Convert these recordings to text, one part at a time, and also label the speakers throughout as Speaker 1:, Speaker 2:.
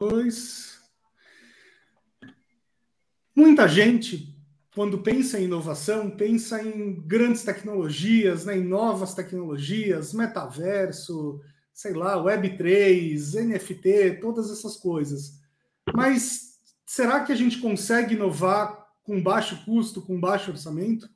Speaker 1: Dois. Muita gente, quando pensa em inovação, pensa em grandes tecnologias, né, em novas tecnologias, metaverso, sei lá, Web3, NFT, todas essas coisas. Mas será que a gente consegue inovar com baixo custo, com baixo orçamento?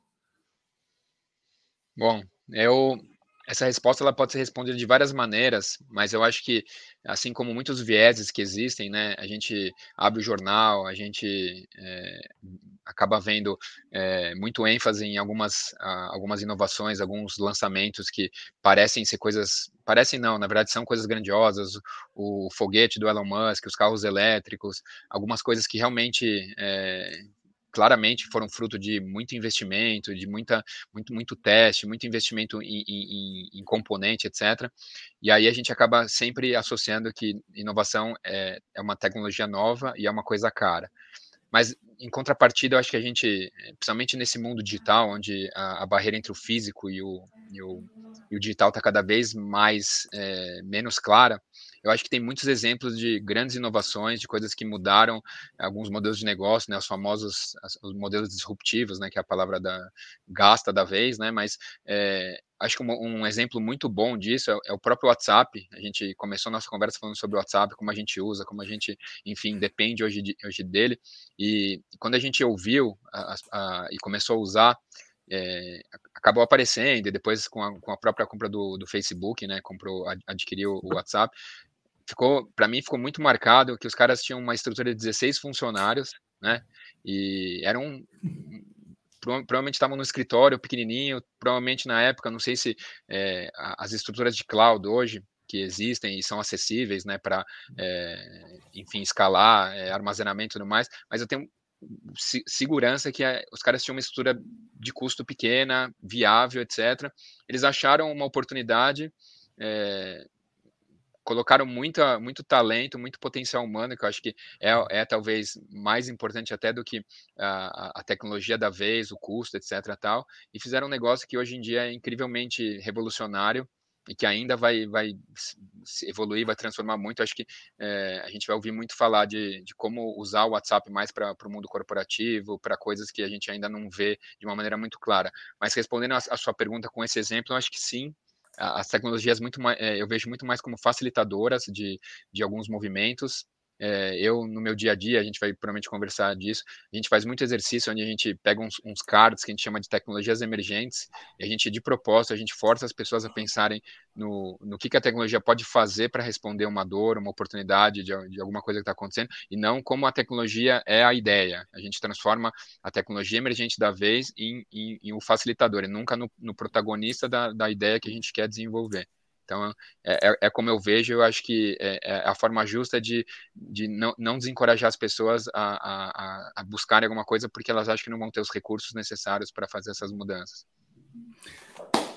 Speaker 2: Bom, eu essa resposta ela pode ser respondida de várias maneiras, mas eu acho que, assim como muitos vieses que existem, né, a gente abre o jornal, a gente é, acaba vendo é, muito ênfase em algumas, algumas inovações, alguns lançamentos que parecem ser coisas, parecem não, na verdade são coisas grandiosas, o foguete do Elon Musk, os carros elétricos, algumas coisas que realmente é, claramente foram fruto de muito investimento, de muita, muito, muito teste, muito investimento em, em, em, componente, etc. E aí a gente acaba sempre associando que inovação é, é uma tecnologia nova e é uma coisa cara. Mas, em contrapartida, eu acho que a gente, principalmente nesse mundo digital, onde a, a barreira entre o físico e o, e o, e o digital está cada vez mais é, menos clara, eu acho que tem muitos exemplos de grandes inovações, de coisas que mudaram alguns modelos de negócio, né, os famosos os modelos disruptivos, né, que é a palavra da gasta da vez, né, mas é, acho que um, um, exemplo muito bom disso é, é, o próprio WhatsApp. A gente começou nossa conversa falando sobre o WhatsApp, como a gente usa, como a gente, enfim, depende hoje, de, hoje dele. E quando a gente ouviu a, a, e começou a usar, é, acabou aparecendo, e depois com a, com a própria compra do, do, Facebook, né, comprou, adquiriu o WhatsApp, ficou, para mim, ficou muito marcado que os caras tinham uma estrutura de 16 funcionários, né? E eram provavelmente estavam no escritório pequenininho, provavelmente na época, não sei se é, as estruturas de cloud hoje que existem e são acessíveis, né, para, é, enfim, escalar, é, armazenamento e tudo mais, mas eu tenho segurança que os caras tinham uma estrutura de custo pequena, viável, etc. Eles acharam uma oportunidade é, colocaram muita, muito talento, muito potencial humano, que eu acho que é, é talvez mais importante até do que a, a, tecnologia da vez, o custo, etc. Tal, e fizeram um negócio que hoje em dia é incrivelmente revolucionário e que ainda vai, vai evoluir, vai transformar muito. Acho que é, a gente vai ouvir muito falar de, de como usar o WhatsApp mais para o mundo corporativo, para coisas que a gente ainda não vê de uma maneira muito clara. Mas respondendo a, a sua pergunta com esse exemplo, eu acho que sim, as tecnologias muito mais, eh, eu vejo muito mais como facilitadoras de, de alguns movimentos é, eu, no meu dia a dia, a gente vai provavelmente conversar disso, a gente faz muito exercício onde a gente pega uns, uns cards que a gente chama de tecnologias emergentes, e a gente, de propósito, a gente força as pessoas a pensarem no, no que, que a tecnologia pode fazer para responder uma dor, uma oportunidade de, de alguma coisa que está acontecendo, e não como a tecnologia é a ideia. A gente transforma a tecnologia emergente da vez em, em, em um facilitador, e nunca no, no protagonista da, da ideia que a gente quer desenvolver. Então, é, é, é, como eu vejo, eu acho que é, é a forma justa de, de não, não desencorajar as pessoas a, a, a, buscarem alguma coisa porque elas acham que não vão ter os recursos necessários para fazer essas mudanças.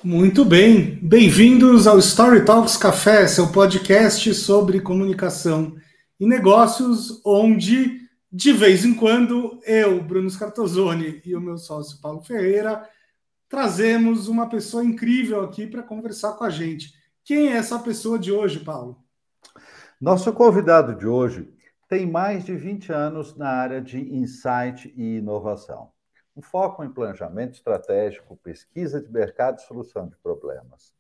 Speaker 1: Muito bem, bem-vindos ao Story Talks Café, seu podcast sobre comunicação e negócios, onde de vez em quando eu, Bruno Scartozoni e o meu sócio Paulo Ferreira trazemos uma pessoa incrível aqui para conversar com a gente. Quem é essa pessoa de hoje, Paulo?
Speaker 3: Nosso convidado de hoje tem mais de 20 anos na área de insight e inovação. Um foco em planejamento estratégico, pesquisa de mercado e solução de problemas.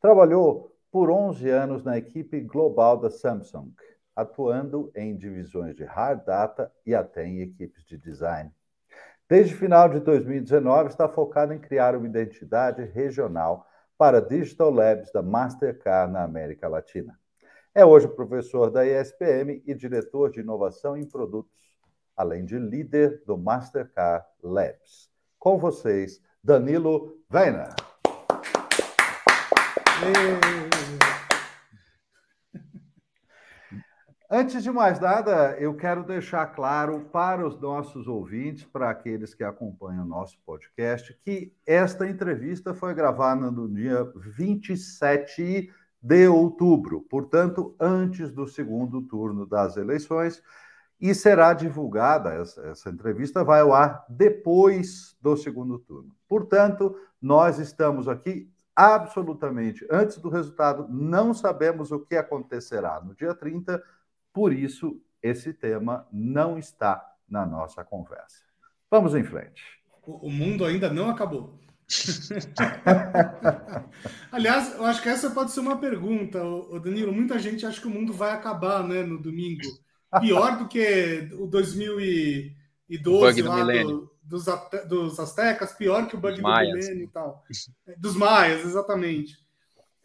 Speaker 3: Trabalhou por 11 anos na equipe global da Samsung, atuando em divisões de hard data e até em equipes de design. Desde final de 2019, está focado em criar uma identidade regional para Digital Labs da Mastercard na América Latina. É hoje professor da ESPM e diretor de inovação em produtos, além de líder do Mastercard Labs. Com vocês, Danilo Weiner. Antes de mais nada, eu quero deixar claro para os nossos ouvintes, para aqueles que acompanham o nosso podcast, que esta entrevista foi gravada no dia 27 de outubro, portanto, antes do segundo turno das eleições, e será divulgada, essa, essa entrevista vai ao ar depois do segundo turno. Portanto, nós estamos aqui absolutamente antes do resultado, não sabemos o que acontecerá no dia 30 por isso, esse tema não está na nossa conversa. Vamos em frente.
Speaker 1: O mundo ainda não acabou. Aliás, eu acho que essa pode ser uma pergunta, Danilo. Muita gente acha que o mundo vai acabar né, no domingo. Pior do que o 2012
Speaker 2: do
Speaker 1: lá do, dos, dos Aztecas, pior que o bug do milênio e tal. Dos Maias, exatamente.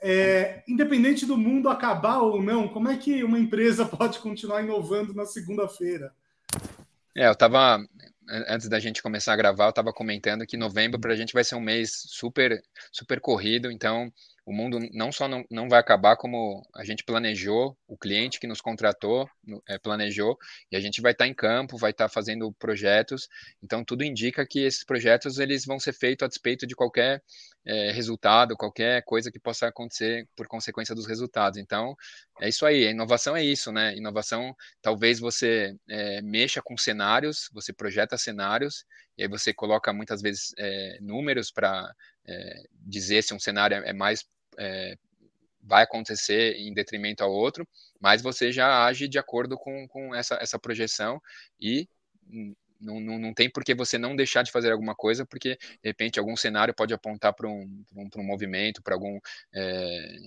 Speaker 1: É, independente do mundo acabar ou não, como é que uma empresa pode continuar inovando na segunda-feira?
Speaker 2: É, eu estava antes da gente começar a gravar, eu estava comentando que novembro para a gente vai ser um mês super super corrido, então o mundo não só não, não vai acabar, como a gente planejou, o cliente que nos contratou é, planejou, e a gente vai estar tá em campo, vai estar tá fazendo projetos, então tudo indica que esses projetos eles vão ser feitos a despeito de qualquer é, resultado, qualquer coisa que possa acontecer por consequência dos resultados. Então, é isso aí, a inovação é isso, né? Inovação, talvez você é, mexa com cenários, você projeta cenários, e aí você coloca muitas vezes é, números para é, dizer se um cenário é mais é, vai acontecer em detrimento ao outro, mas você já age de acordo com, com essa, essa projeção e não, não, não tem por que você não deixar de fazer alguma coisa, porque de repente algum cenário pode apontar para um, um, um movimento, para algum. É,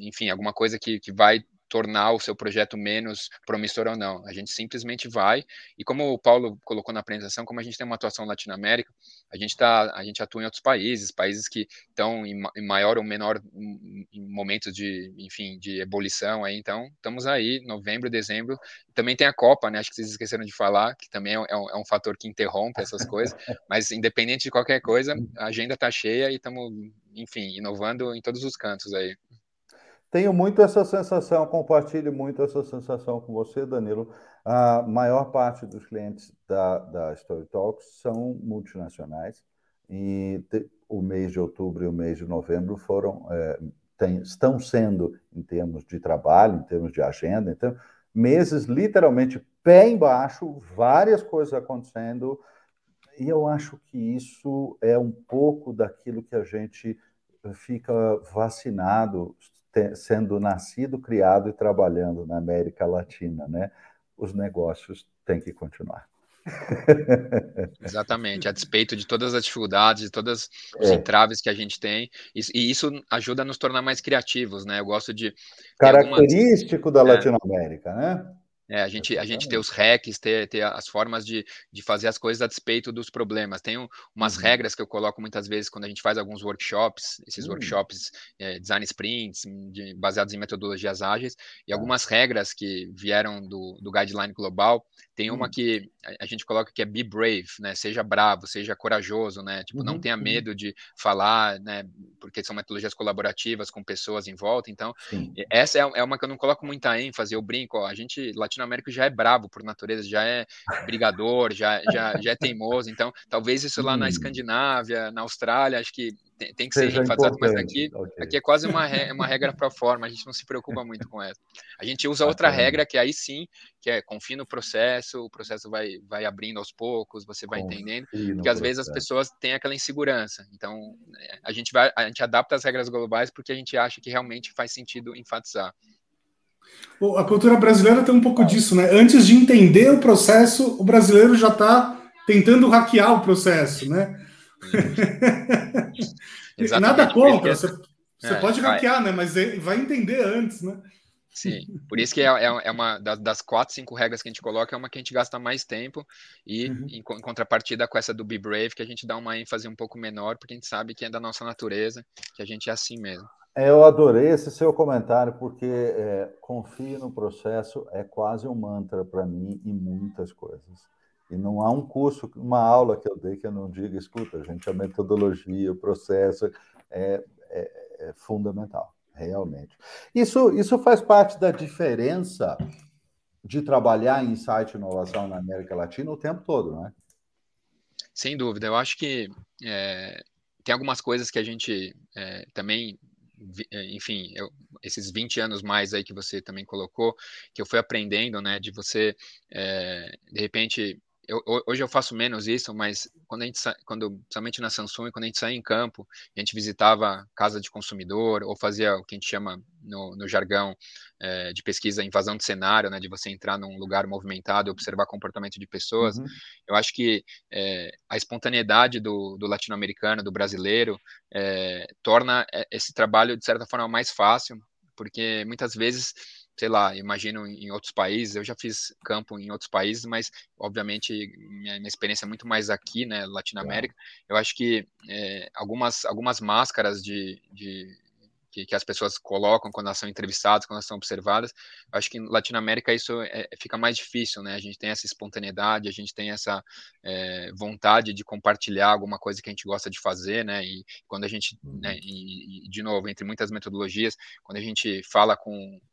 Speaker 2: enfim, alguma coisa que, que vai tornar o seu projeto menos promissor ou não. A gente simplesmente vai e como o Paulo colocou na apresentação, como a gente tem uma atuação Latinoamérica, a gente tá, a gente atua em outros países, países que estão em, maior ou menor em momentos de, enfim, de ebulição aí. Então, estamos aí, novembro, dezembro. Também tem a Copa, né? Acho que vocês esqueceram de falar, que também é um, é um é fator que interrompe essas coisas. Mas independente de qualquer coisa, a agenda está cheia e estamos, enfim, inovando em todos os cantos aí.
Speaker 3: Tenho muito essa sensação, compartilho muito essa sensação com você, Danilo. A maior parte dos clientes da, da Story Talks são multinacionais e te, o mês de outubro e o mês de novembro foram é, tem, estão sendo, em termos de trabalho, em termos de agenda, então, meses literalmente pé embaixo, várias coisas acontecendo, e eu acho que isso é um pouco daquilo que a gente fica vacinado sendo nascido, criado e trabalhando na América Latina, né? Os negócios têm que continuar.
Speaker 2: Exatamente, a despeito de todas as dificuldades, de todas os é. entraves que a gente tem, e, isso ajuda a nos tornar mais criativos, né? Eu gosto de.
Speaker 3: Característico algumas... da é. Latinoamérica, é. né?
Speaker 2: É, a gente, a gente ter os hacks, ter, ter as formas de, de fazer as coisas a despeito dos problemas. Tem umas uhum. regras que eu coloco muitas vezes quando a gente faz alguns workshops, esses uhum. workshops, é, design sprints, de, baseados em metodologias ágeis, e tá. algumas regras que vieram do, do guideline global. Tem uma uhum. que a, gente coloca que é be brave, né? Seja bravo, seja corajoso, né? Tipo, não uhum, tenha medo de falar, né? Porque são metodologias colaborativas com pessoas em volta. Então, Sim. essa é, é uma que eu não coloco muita ênfase. Eu brinco, ó, a gente latino latino-américo já é bravo por natureza, já é brigador, já, já, já é teimoso. Então, talvez isso lá na hum. Escandinávia, na Austrália, acho que tem, tem que ser enfatizado, mas aqui, okay. aqui é quase uma, uma regra para forma, a gente não se preocupa muito com essa. A gente usa outra regra que aí sim, que é confia no processo, o processo vai, vai abrindo aos poucos, você vai confia entendendo, porque às vezes as pessoas têm aquela insegurança. Então, a gente vai, a gente adapta as regras globais porque a gente acha que realmente faz sentido enfatizar.
Speaker 1: A cultura brasileira tem um pouco disso, né? Antes de entender o processo, o brasileiro já está tentando hackear o processo, né? Nada contra, você, você é, pode hackear, vai. né? Mas vai entender antes, né?
Speaker 2: Sim, por isso que é, é, é uma das quatro, cinco regras que a gente coloca, é uma que a gente gasta mais tempo e uhum. em, contrapartida com essa do Be Brave, que a gente dá uma ênfase um pouco menor, porque a gente sabe que é da nossa natureza, que a gente é assim mesmo.
Speaker 3: É, eu adorei esse seu comentário, porque é, confie no processo é quase um mantra para mim em muitas coisas. E não há um curso, uma aula que eu dei que eu não diga, escuta, gente, a metodologia, o processo é, é, é fundamental, realmente. Isso, isso faz parte da diferença de trabalhar em insight e inovação na América Latina o tempo todo, não é?
Speaker 2: Sem dúvida. Eu acho que é, tem algumas coisas que a gente é, também é, enfim, eu, esses 20 anos mais aí que você também colocou, que eu fui aprendendo, né, de você, é, de repente, eu, hoje eu faço menos isso, mas quando a gente, quando, principalmente na Samsung, quando a gente saía em campo, a gente visitava casa de consumidor ou fazia o que a gente chama no, no jargão é, de pesquisa invasão de cenário, né, de você entrar num lugar movimentado e observar comportamento de pessoas. Uhum. Eu acho que é, a espontaneidade do, do latino-americano, do brasileiro, é, torna esse trabalho de certa forma mais fácil, porque muitas vezes sei lá, imagino em outros países, eu já fiz campo em outros países, mas obviamente minha, minha experiência é muito mais aqui, né, Latinoamérica, eu acho que é, algumas, algumas máscaras de, de que, que, as pessoas colocam quando elas são entrevistadas, quando elas são observadas. Eu acho que em Latinoamérica isso é, fica mais difícil, né? A gente tem essa espontaneidade, a gente tem essa é, vontade de compartilhar alguma coisa que a gente gosta de fazer, né? E quando a gente, né, uhum. e, e, de novo, entre muitas metodologias, quando a gente fala com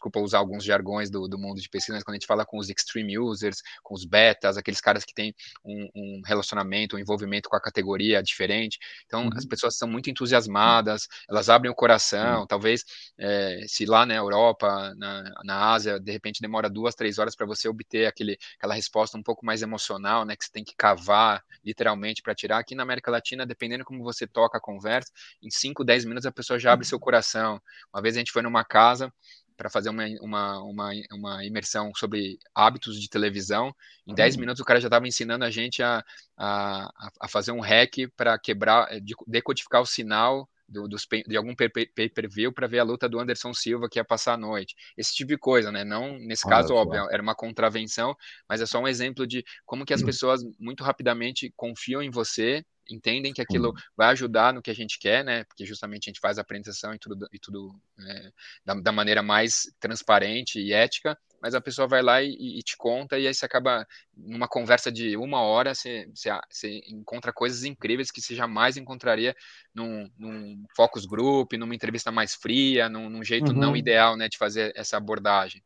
Speaker 2: desculpa usar alguns jargões do, do mundo de pesquisa, mas quando a gente fala com os extreme users, com os betas, aqueles caras que têm um, um relacionamento, um envolvimento com a categoria diferente, então uhum. as pessoas são muito entusiasmadas, elas abrem o coração, uhum. talvez é, se lá na Europa, na, na Ásia, de repente demora duas, três horas para você obter aquele, aquela resposta um pouco mais emocional, né, que você tem que cavar literalmente para tirar, aqui na América Latina, dependendo como você toca a conversa, em 5, 10 minutos a pessoa já abre seu coração. Uma vez a gente foi numa casa, para fazer uma, uma, uma, uma, imersão sobre hábitos de televisão. Em 10 uhum. minutos o cara já estava ensinando a gente a, a, a fazer um hack para quebrar, decodificar o sinal do, dos, de algum pay-per-view para ver a luta do Anderson Silva que ia passar a noite. Esse tipo de coisa, né? Não, nesse Olha caso, óbvio, era uma contravenção, mas é só um exemplo de como que as pessoas muito rapidamente confiam em você entendem que aquilo vai ajudar no que a gente quer, né? Porque justamente a gente faz a apresentação e tudo, e tudo é, da, da, maneira mais transparente e ética, mas a pessoa vai lá e, e, te conta, e aí você acaba, numa conversa de uma hora, você, você, você encontra coisas incríveis que você jamais encontraria num, num focus group, numa entrevista mais fria, num, num jeito uhum. não ideal, né, de fazer essa abordagem.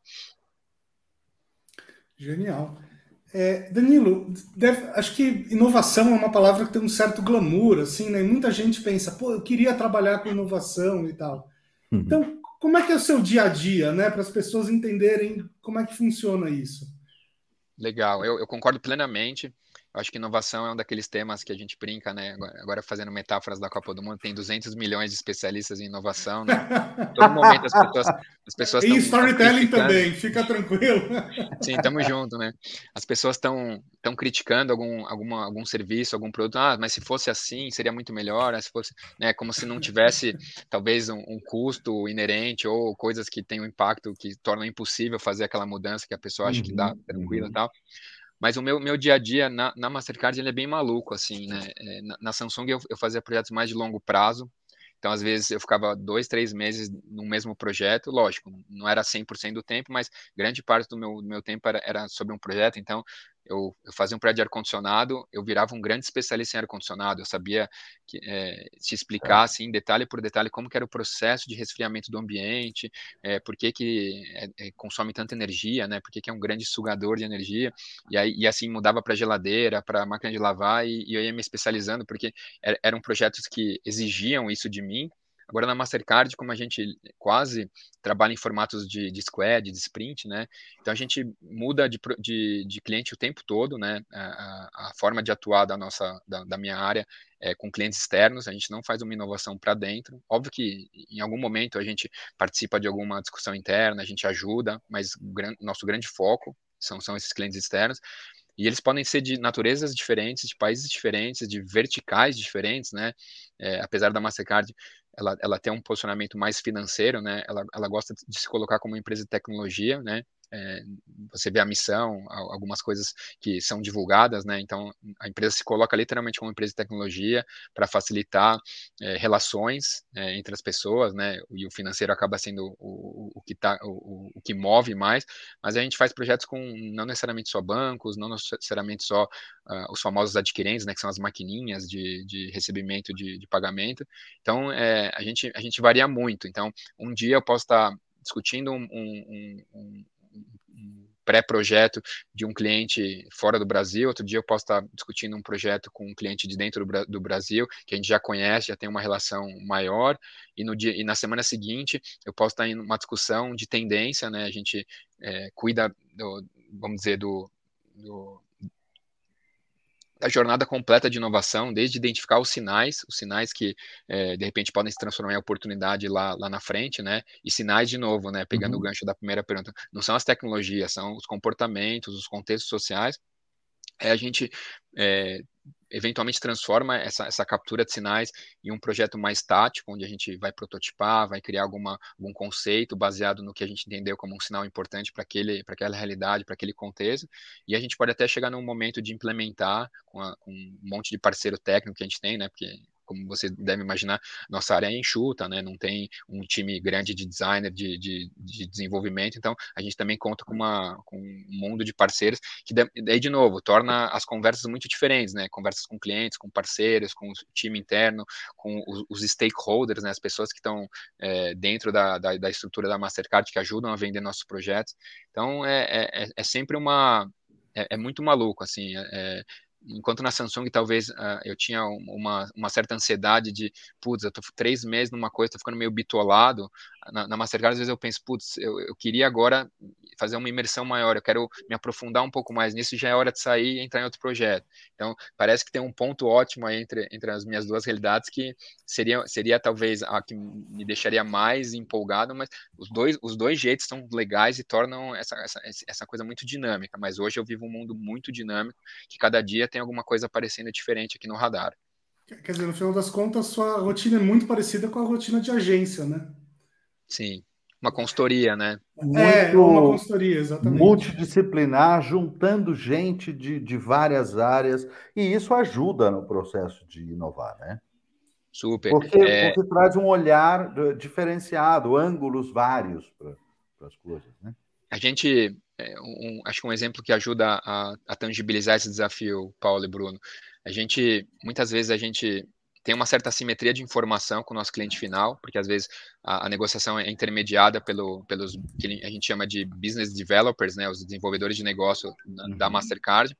Speaker 1: Genial. É, Danilo, deve, acho que inovação é uma palavra que tem um certo glamour, assim, né? muita gente pensa, pô, eu queria trabalhar com inovação e tal. Uhum. Então, como é que é o seu dia a dia, né? Para as pessoas entenderem como é que funciona isso.
Speaker 2: Legal, eu, eu concordo plenamente. Acho que inovação é um daqueles temas que a gente brinca, né? Agora, fazendo metáforas da Copa do Mundo, tem 200 milhões de especialistas em inovação, né? Todo momento as pessoas, as pessoas
Speaker 1: E storytelling também, fica tranquilo.
Speaker 2: Sim, tamo junto, né? As pessoas estão estão criticando algum, alguma, algum serviço, algum produto. Ah, mas se fosse assim, seria muito melhor. Né? Se fosse, né? Como se não tivesse talvez um, um custo inerente ou coisas que têm um impacto que tornam impossível fazer aquela mudança que a pessoa acha que dá uhum, tranquila e uhum. tal. Mas o meu, meu dia a dia na, na Mastercard ele é bem maluco, assim, né? É, na, na, Samsung eu, eu fazia projetos mais de longo prazo, então, às vezes, eu ficava dois, três meses no mesmo projeto, lógico, não era 100% do tempo, mas grande parte do meu, do meu tempo era, era sobre um projeto, então eu, eu, fazia um prédio de ar-condicionado, eu virava um grande especialista em ar-condicionado, eu sabia que, é, te explicar, assim, detalhe por detalhe, como era o processo de resfriamento do ambiente, é, por que, que é, é, consome tanta energia, né, por que, que é um grande sugador de energia, e, aí, e assim mudava para geladeira, para máquina de lavar, e, e, eu ia me especializando, porque er, eram projetos que exigiam isso de mim, Agora, na Mastercard, como a gente quase trabalha em formatos de, de squad, de sprint, né? Então, a gente muda de, de, de cliente o tempo todo, né? A, a, forma de atuar da nossa, da, da minha área é com clientes externos, a gente não faz uma inovação para dentro. Óbvio que em algum momento a gente participa de alguma discussão interna, a gente ajuda, mas o nosso grande foco são, são esses clientes externos. E eles podem ser de naturezas diferentes, de países diferentes, de verticais diferentes, né? É, apesar da Mastercard ela, ela tem um posicionamento mais financeiro, né? Ela, ela gosta de se colocar como empresa de tecnologia, né? É, você vê a missão, algumas coisas que são divulgadas, né? Então a empresa se coloca literalmente como empresa de tecnologia para facilitar é, relações é, entre as pessoas, né? E o financeiro acaba sendo o, o que tá, o, o, que move mais. Mas a gente faz projetos com não necessariamente só bancos, não necessariamente só uh, os famosos adquirentes, né? Que são as maquininhas de, de recebimento de, de pagamento. Então é, a gente a gente varia muito. Então um dia eu posso estar discutindo um, um, um, pré-projeto de um cliente fora do Brasil, outro dia eu posso estar discutindo um projeto com um cliente de dentro do, do Brasil, que a gente já conhece, já tem uma relação maior, e, no dia, e na semana seguinte eu posso estar em uma discussão de tendência, né? A gente é, cuida, do, vamos dizer, do, do a jornada completa de inovação, desde identificar os sinais, os sinais que é, de repente podem se transformar em oportunidade lá, lá na frente, né? E sinais de novo, né? Pegando uhum. o gancho da primeira pergunta, não são as tecnologias, são os comportamentos, os contextos sociais. É a gente é, eventualmente transforma essa, essa captura de sinais em um projeto mais tático, onde a gente vai prototipar, vai criar alguma, algum conceito baseado no que a gente entendeu como um sinal importante para aquela realidade, para aquele contexto, e a gente pode até chegar num momento de implementar com, a, com um monte de parceiro técnico que a gente tem, né, porque como você deve imaginar, nossa área é enxuta, né? Não tem um time grande de designer, de, de, de desenvolvimento, então a gente também conta com, uma, com um mundo de parceiros que daí, de novo, torna as conversas muito diferentes, né? Conversas com clientes, com parceiros, com o time interno, com os, os stakeholders, né? As pessoas que estão é, dentro da, da, da, estrutura da Mastercard, que ajudam a vender nossos projetos. Então, é, é, é sempre uma... É, é, muito maluco, assim, é, enquanto na Samsung talvez uh, eu tinha uma, uma certa ansiedade de, putz, eu tô três meses numa coisa, tô ficando meio bitolado, na, Mastercard às vezes eu penso, putz, eu, eu queria agora fazer uma imersão maior, eu quero me aprofundar um pouco mais nisso, já é hora de sair e entrar em outro projeto. Então, parece que tem um ponto ótimo aí entre, entre as minhas duas realidades que seria, seria talvez a que me deixaria mais empolgado, mas os dois, os dois jeitos são legais e tornam essa, essa, essa coisa muito dinâmica, mas hoje eu vivo um mundo muito dinâmico, que cada dia tem alguma coisa aparecendo diferente aqui no radar.
Speaker 1: Quer dizer, no final das contas, sua rotina é muito parecida com a rotina de agência, né?
Speaker 2: Sim, uma consultoria, né?
Speaker 1: É, muito uma consultoria, exatamente.
Speaker 3: Multidisciplinar, juntando gente de, de várias áreas, e isso ajuda no processo de inovar, né?
Speaker 2: Super.
Speaker 3: Porque, é... porque traz um olhar diferenciado, ângulos vários para as coisas, né?
Speaker 2: A gente, é, um, acho que um exemplo que ajuda a, a tangibilizar esse desafio, Paulo e Bruno, a gente, muitas vezes a gente tem uma certa simetria de informação com o nosso cliente final, porque às vezes a, a, negociação é intermediada pelo, pelos que a gente chama de business developers, né, os desenvolvedores de negócio da uhum. Mastercard,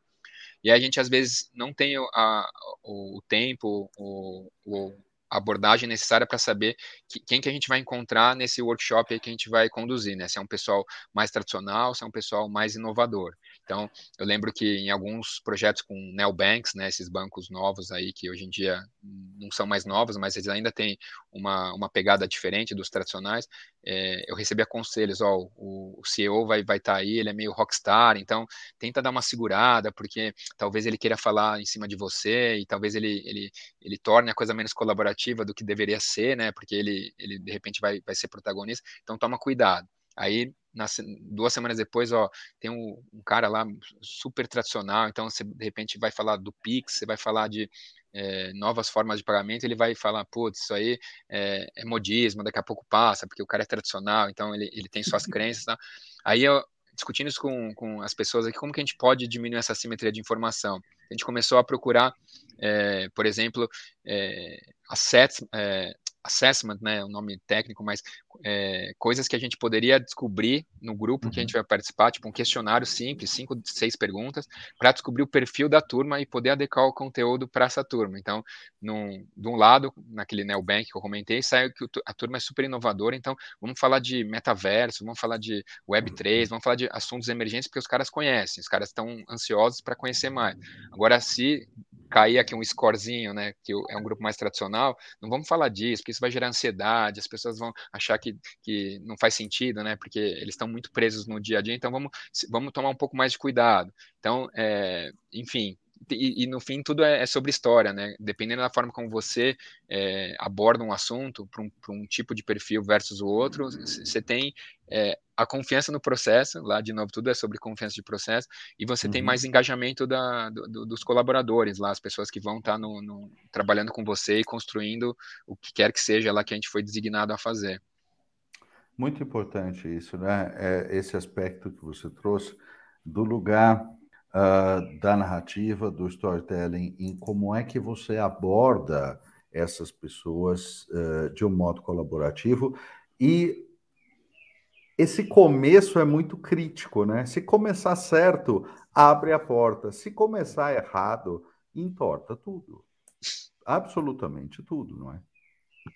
Speaker 2: e a gente às vezes não tem a, o, o tempo, o, o, abordagem necessária para saber que, quem que a gente vai encontrar nesse workshop que a gente vai conduzir, né? Se é um pessoal mais tradicional, se é um pessoal mais inovador. Então, eu lembro que em alguns projetos com neobanks, né, esses bancos novos aí que hoje em dia não são mais novos, mas eles ainda têm uma, uma pegada diferente dos tradicionais, é, eu recebia conselhos, ó, o, o CEO vai vai estar tá aí, ele é meio rockstar, então tenta dar uma segurada, porque talvez ele queira falar em cima de você e talvez ele ele, ele torne a coisa menos colaborativa do que deveria ser, né? Porque ele ele de repente vai vai ser protagonista, então toma cuidado. Aí, nas, duas semanas depois, ó, tem um, um, cara lá super tradicional, então você de repente vai falar do Pix, você vai falar de é, novas formas de pagamento, ele vai falar, putz, isso aí é, é, modismo, daqui a pouco passa, porque o cara é tradicional, então ele, ele tem suas crenças. Tá? Aí eu, discutindo isso com, com as pessoas aqui, como que a gente pode diminuir essa simetria de informação? A gente começou a procurar, é, por exemplo, é, assets, é, assessment, né, o nome técnico, mas é, coisas que a gente poderia descobrir no grupo uhum. que a gente uhum. vai participar, tipo um questionário simples, cinco, seis perguntas, para descobrir o perfil da turma e poder adequar o conteúdo para essa turma. Então, num, de um lado, naquele Neobank que eu comentei, saiu que a turma é super inovadora, então vamos falar de metaverso, vamos falar de Web3, uhum. vamos falar de assuntos emergentes, porque os caras conhecem, os caras estão ansiosos para conhecer mais. Agora, se cair aqui um scorezinho, né, que é um grupo mais tradicional, não vamos falar disso, porque isso vai gerar ansiedade, as pessoas vão achar que, que não faz sentido, né, porque eles estão muito presos no dia a dia, então vamos, vamos tomar um pouco mais de cuidado. Então, é, enfim, e, e, no fim tudo é, é, sobre história, né? Dependendo da forma como você é, aborda um assunto para um, um, tipo de perfil versus o outro, você tem é, a confiança no processo, lá de novo tudo é sobre confiança de processo, e você uhum. tem mais engajamento da, do, dos colaboradores lá, as pessoas que vão estar tá trabalhando com você e construindo o que quer que seja lá que a gente foi designado a fazer.
Speaker 3: Muito importante isso, né? É esse aspecto que você trouxe do lugar uh, da narrativa, do storytelling, em como é que você aborda essas pessoas uh, de um modo colaborativo. E esse começo é muito crítico, né? Se começar certo, abre a porta. Se começar errado, entorta tudo. Absolutamente tudo, não é?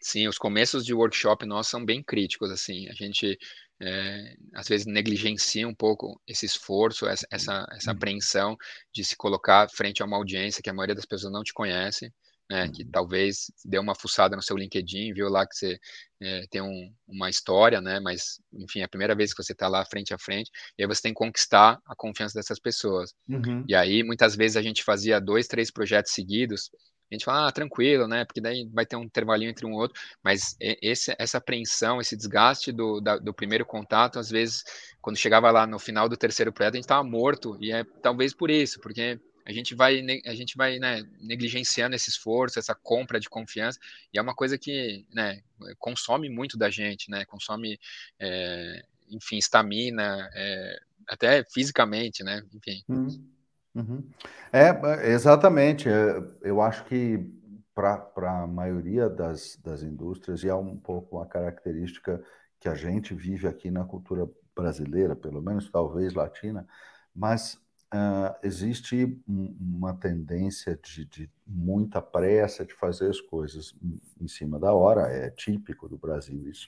Speaker 2: Sim, os começos de workshop nós são bem críticos, assim, a gente é, às vezes negligencia um pouco esse esforço, essa, essa, essa apreensão de se colocar frente a uma audiência que a maioria das pessoas não te conhece, né, que uhum. talvez deu uma fuçada no seu LinkedIn, viu lá que você é, tem um, uma história, né, mas, enfim, é a primeira vez que você está lá frente a frente, e aí você tem que conquistar a confiança dessas pessoas. Uhum. E aí, muitas vezes, a gente fazia dois, três projetos seguidos, a gente fala, ah, tranquilo, né, porque daí vai ter um intervalinho entre um outro, mas esse, essa apreensão, esse desgaste do, da, do primeiro contato, às vezes, quando chegava lá no final do terceiro projeto, a gente estava morto, e é talvez por isso, porque a gente vai, a gente vai né, negligenciando esse esforço, essa compra de confiança, e é uma coisa que né, consome muito da gente, né, consome, é, enfim, estamina, é, até fisicamente, né, enfim.
Speaker 3: Uhum. Uhum. É, exatamente. É, eu acho que para a maioria das, das indústrias, e é um pouco uma característica que a gente vive aqui na cultura brasileira, pelo menos talvez latina, mas uh, existe uma tendência de, de, muita pressa de fazer as coisas em cima da hora, é típico do Brasil isso.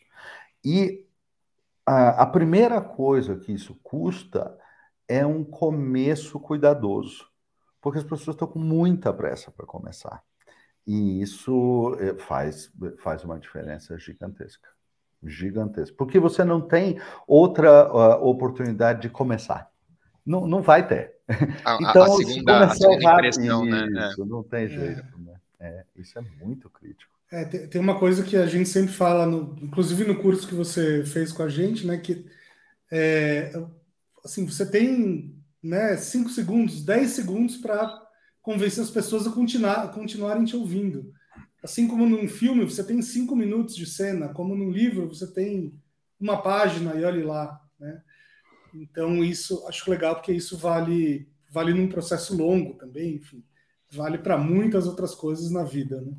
Speaker 3: E a, a primeira coisa que isso custa é um começo cuidadoso, porque as pessoas estão com muita pressa para começar. E isso eh, faz, faz uma diferença gigantesca. Gigantesca. Porque você não tem outra uh, oportunidade de começar. Não, não vai ter.
Speaker 2: A, então, a segunda, a segunda impressão, né?
Speaker 3: É. Isso, não tem jeito. É. Né? É, isso é muito crítico.
Speaker 1: É, tem, tem, uma coisa que a gente sempre fala, no, inclusive no curso que você fez com a gente, né? Que é, assim, você tem né, 5 segundos, 10 segundos para convencer as pessoas a continuar, a continuarem te ouvindo. Assim como num filme você tem cinco minutos de cena, como num livro você tem uma página e olhe lá, né? Então, isso acho legal porque isso vale vale num processo longo também, enfim, vale para muitas outras coisas na vida, né?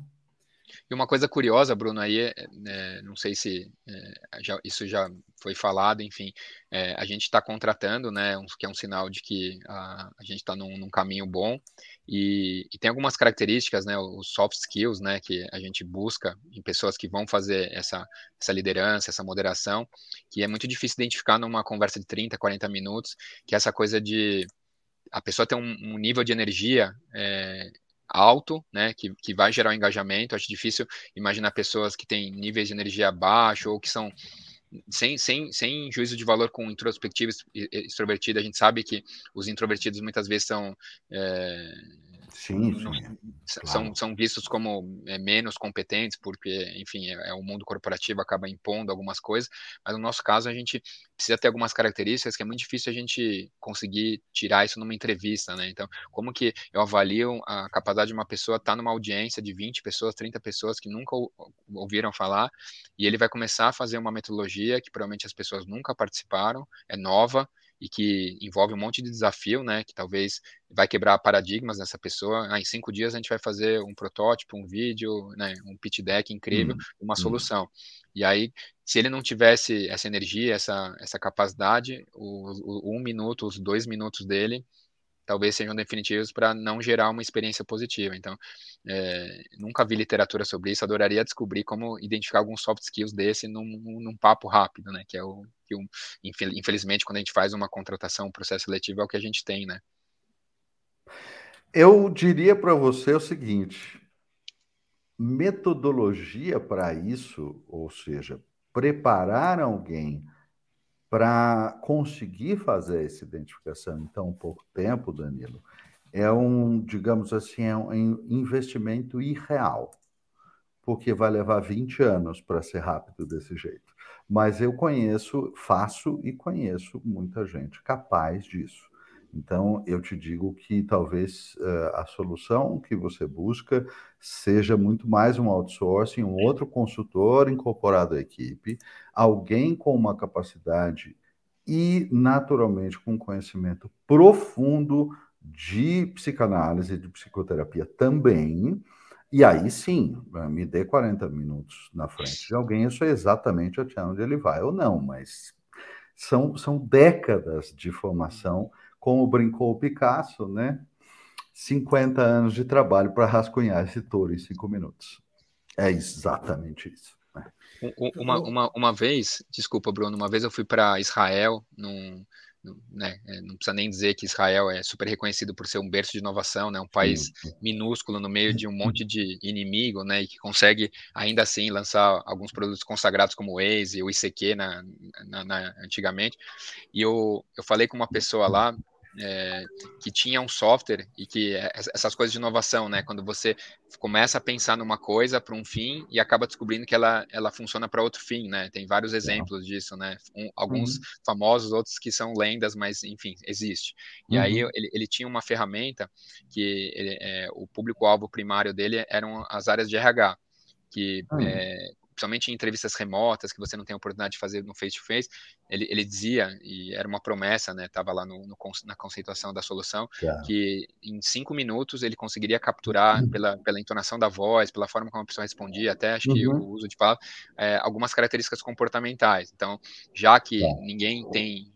Speaker 2: E uma coisa curiosa, Bruno, aí, é, é, não sei se é, já, isso já foi falado, enfim, é, a gente está contratando, né, um, que é um sinal de que a, a gente está num, num, caminho bom, e, e, tem algumas características, né, os soft skills, né, que a gente busca em pessoas que vão fazer essa, essa liderança, essa moderação, que é muito difícil identificar numa conversa de 30, 40 minutos, que é essa coisa de a pessoa ter um, um nível de energia é, alto, né, que, que vai gerar um engajamento. Acho difícil imaginar pessoas que têm níveis de energia baixo ou que são sem, sem, sem juízo de valor com introspectivo extrovertido, a gente sabe que os introvertidos muitas vezes são é,
Speaker 3: Sim, sim.
Speaker 2: São, claro. são vistos como é, menos competentes, porque, enfim, é, é, o mundo corporativo acaba impondo algumas coisas, mas no nosso caso a gente precisa ter algumas características que é muito difícil a gente conseguir tirar isso numa entrevista, né? Então, como que eu avalio a capacidade de uma pessoa estar numa audiência de 20 pessoas, 30 pessoas que nunca ouviram falar, e ele vai começar a fazer uma metodologia que provavelmente as pessoas nunca participaram, é nova, e que envolve um monte de desafio, né? Que talvez vai quebrar paradigmas dessa pessoa. Ah, em cinco dias a gente vai fazer um protótipo, um vídeo, né, um pitch deck incrível, uhum. uma solução. Uhum. E aí, se ele não tivesse essa energia, essa, essa capacidade, o, o um minuto, os dois minutos dele talvez sejam definitivos para não gerar uma experiência positiva. Então, é, nunca vi literatura sobre isso, adoraria descobrir como identificar alguns soft skills desse num, num papo rápido, né? Que é o que, infelizmente, quando a gente faz uma contratação, um processo seletivo, é o que a gente tem, né?
Speaker 3: Eu diria para você o seguinte: metodologia para isso, ou seja, preparar alguém para conseguir fazer essa identificação em tão pouco tempo, Danilo, é um, digamos assim, é um investimento irreal, porque vai levar 20 anos para ser rápido desse jeito. Mas eu conheço, faço e conheço muita gente capaz disso. Então, eu te digo que talvez uh, a solução que você busca seja muito mais um outsourcing, um outro consultor incorporado à equipe, alguém com uma capacidade e, naturalmente, com conhecimento profundo de psicanálise, de psicoterapia também. E aí sim, me dê 40 minutos na frente de alguém, eu sei exatamente até onde ele vai ou não, mas são, são décadas de formação como brincou o Picasso, né? 50 anos de trabalho para rascunhar esse touro em cinco minutos. É exatamente isso.
Speaker 2: Uma, uma, uma vez, desculpa, Bruno, uma vez eu fui para Israel num, né, é, não precisa nem dizer que Israel é super reconhecido por ser um berço de inovação, né, um país minúsculo no meio de um monte de inimigo, né, e que consegue ainda assim lançar alguns produtos consagrados como o Waze, o ICQ na, na, na, antigamente. E eu, eu falei com uma pessoa lá é, que tinha um software e que é, essas coisas de inovação, né? Quando você começa a pensar numa coisa para um fim e acaba descobrindo que ela, ela funciona para outro fim, né? Tem vários exemplos disso, né? Um, alguns uhum. famosos, outros que são lendas, mas enfim, existe. E uhum. aí ele, ele tinha uma ferramenta que ele, é, o público-alvo primário dele eram as áreas de RH, que uhum. é, principalmente em entrevistas remotas, que você não tem a oportunidade de fazer no face-to-face, ele, ele dizia, e era uma promessa, né, estava lá no, no, na conceituação da solução, yeah. que em cinco minutos ele conseguiria capturar, uhum. pela, pela entonação da voz, pela forma como a pessoa respondia, até acho que uhum. o uso de palavras, é, algumas características comportamentais. Então, já que yeah. ninguém tem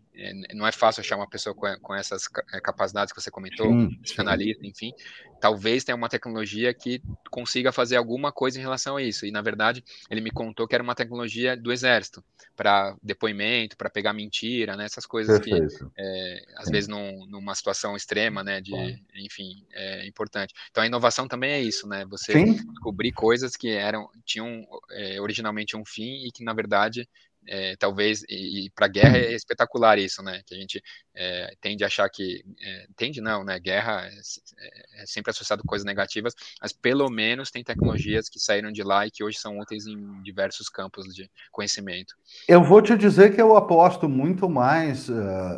Speaker 2: não é fácil achar uma pessoa com, com essas é, capacidades que você comentou, psicanalista, enfim. Talvez tenha uma tecnologia que consiga fazer alguma coisa em relação a isso. E, na verdade, ele me contou que era uma tecnologia do exército, para depoimento, para pegar mentira, né? Essas coisas Perfeito. que, é, às Sim. vezes, num, numa situação extrema, né? De, enfim, é importante. Então, a inovação também é isso, né? Você Sim. descobrir coisas que eram, tinham é, originalmente um fim e que, na verdade, é, talvez, e, e para guerra é espetacular isso, né? Que a gente é, tende a achar que, é, tende não, né? Guerra é, é, é, sempre associado com coisas negativas, mas pelo menos tem tecnologias que saíram de lá e que hoje são úteis em diversos campos de conhecimento.
Speaker 3: Eu vou te dizer que eu aposto muito mais uh,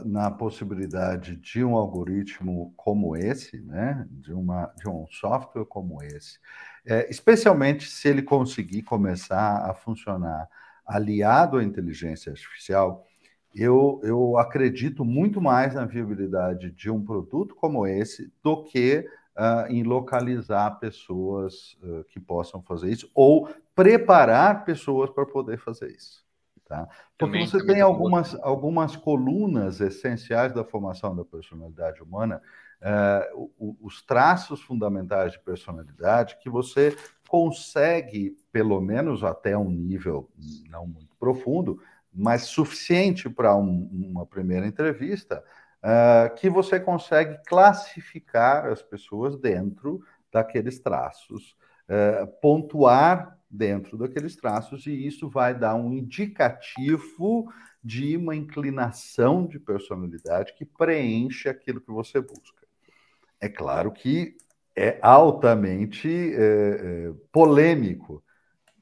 Speaker 3: na possibilidade de um algoritmo como esse, né? De, uma, de um software como esse, é, especialmente se ele conseguir começar a funcionar aliado à inteligência artificial, eu, eu acredito muito mais na viabilidade de um produto como esse do que uh, em localizar pessoas uh, que possam fazer isso ou preparar pessoas para poder fazer isso. Tá? Porque também, você também tem algumas, algumas colunas essenciais da formação da personalidade humana, uh, os traços fundamentais de personalidade que você consegue, pelo menos até um nível não muito profundo, mas suficiente para um, uma primeira entrevista, uh, que você consegue classificar as pessoas dentro daqueles traços, uh, pontuar dentro daqueles traços, e isso vai dar um indicativo de uma inclinação de personalidade que preenche aquilo que você busca. É claro que é altamente é, é, polêmico,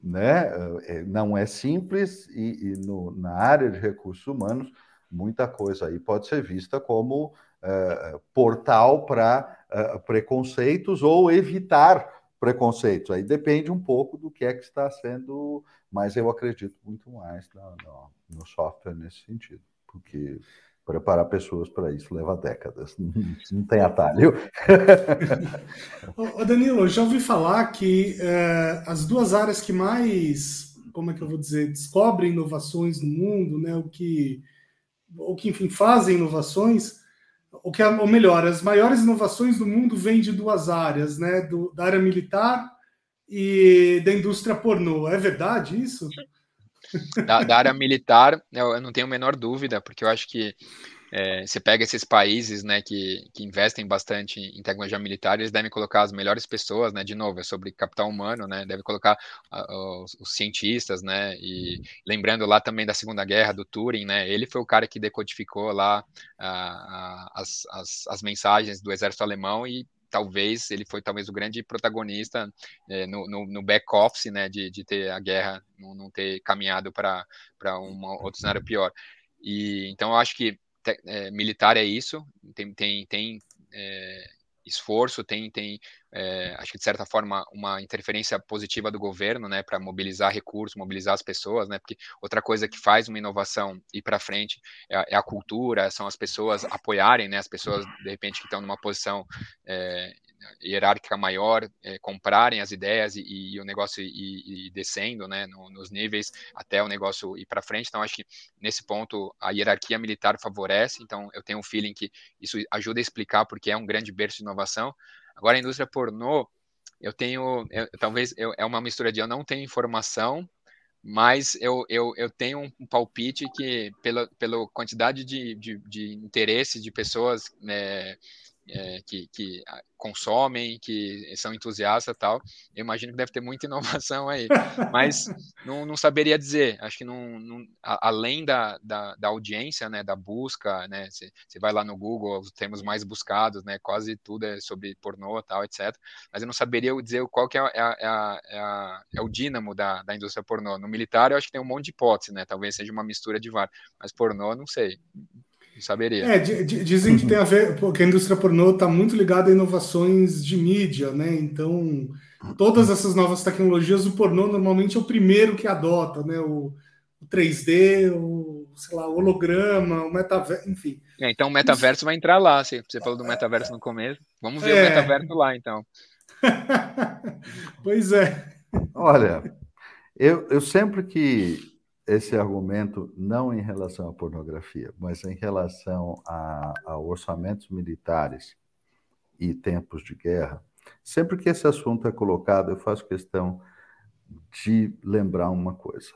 Speaker 3: né? É, não é simples e, e no, na área de recursos humanos muita coisa aí pode ser vista como é, portal para é, preconceitos ou evitar preconceitos. Aí depende um pouco do que é que está sendo, mas eu acredito muito mais no, no, no software nesse sentido, porque Preparar pessoas para isso leva décadas, não tem atalho.
Speaker 1: Ô, Danilo, já ouvi falar que é, as duas áreas que mais, como é que eu vou dizer, descobrem inovações no mundo, né, o que, o que enfim, fazem inovações, o que, ou melhor, as maiores inovações do mundo vêm de duas áreas, né, do, da área militar e da indústria pornô. É verdade isso?
Speaker 2: Da, da, área militar, eu, eu, não tenho a menor dúvida, porque eu acho que é, você pega esses países né, que, que investem bastante em tecnologia militar, eles devem colocar as melhores pessoas, né? De novo, é sobre capital humano, né? Deve colocar uh, os, os, cientistas, né? E lembrando lá também da Segunda Guerra, do Turing, né? Ele foi o cara que decodificou lá uh, uh, as, as, as mensagens do exército alemão e talvez ele foi talvez o grande protagonista é, no, no, no back-office, né, de, de ter a guerra, não, não ter caminhado para um outro cenário pior. E então eu acho que te, é, militar é isso, tem, tem, tem é, esforço, tem, tem é, acho que de certa forma, uma interferência positiva do governo, né, para mobilizar recursos, mobilizar as pessoas, né, porque outra coisa que faz uma inovação ir para frente é, é, a cultura, são as pessoas apoiarem, né, as pessoas, de repente, que estão numa posição é, hierárquica maior, é, comprarem as ideias e, e o negócio ir, descendo, né, no, nos níveis até o negócio ir para frente, então acho que nesse ponto a hierarquia militar favorece, então eu tenho um feeling que isso ajuda a explicar porque é um grande berço de inovação, Agora, a indústria pornô, eu tenho, eu, talvez eu, é uma mistura de eu não tenho informação, mas eu, eu, eu tenho um palpite que, pela, pela quantidade de, de, de interesse de pessoas né, é, que, que, consomem, que são entusiastas e tal. Eu imagino que deve ter muita inovação aí, mas não, não saberia dizer. Acho que não, não além da, da, da, audiência, né, da busca, né, você vai lá no Google, os termos mais buscados, né, quase tudo é sobre pornô, tal, etc. Mas eu não saberia dizer qual que é, é, é, é, é o dínamo da, da indústria pornô. No militar, eu acho que tem um monte de hipótese, né, talvez seja uma mistura de vários, mas pornô, não sei saberia.
Speaker 1: É, dizem que tem a ver, porque a indústria pornô está muito ligada a inovações de mídia, né? Então, todas essas novas tecnologias, o pornô normalmente é o primeiro que adota, né? O, o 3D, o, sei lá, o holograma, o metaverso, enfim.
Speaker 2: É, então o metaverso vai entrar lá, você falou do metaverso no começo. Vamos ver é. o metaverso lá, então.
Speaker 1: pois é.
Speaker 3: Olha, eu, eu sempre que esse argumento não em relação à pornografia, mas em relação a, a, orçamentos militares e tempos de guerra, sempre que esse assunto é colocado, eu faço questão de lembrar uma coisa.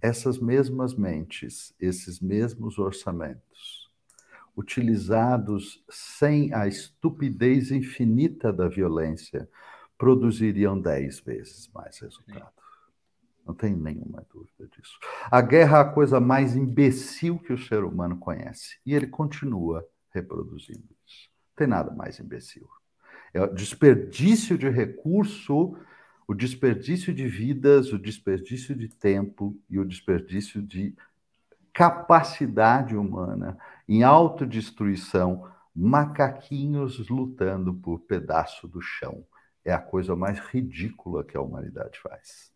Speaker 3: Essas mesmas mentes, esses mesmos orçamentos, utilizados sem a estupidez infinita da violência, produziriam dez vezes mais resultado. Não tenho nenhuma dúvida disso. A guerra é a coisa mais imbecil que o ser humano conhece. E ele continua reproduzindo isso. Não tem nada mais imbecil. É o desperdício de recurso, o desperdício de vidas, o desperdício de tempo e o desperdício de capacidade humana em autodestruição, macaquinhos lutando por pedaço do chão. É a coisa mais ridícula que a humanidade faz.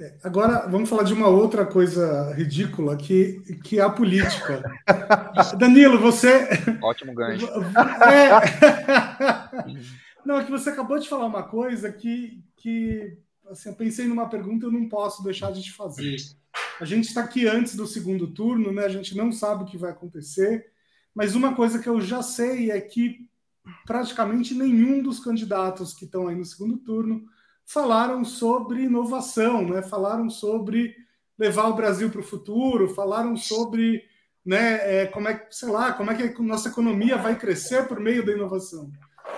Speaker 1: É, agora, vamos falar de uma outra coisa ridícula, que, que é a política. Danilo, você.
Speaker 2: Ótimo gancho.
Speaker 1: É... Não, é que você acabou de falar uma coisa que, que assim, eu pensei numa pergunta e eu não posso deixar de te fazer. A gente está aqui antes do segundo turno, né? A gente não sabe o que vai acontecer, mas uma coisa que eu já sei é que praticamente nenhum dos candidatos que estão aí no segundo turno falaram sobre inovação, né? falaram sobre levar o Brasil para o futuro, falaram sobre né, é, como é sei lá, como é que a nossa economia vai crescer por meio da inovação.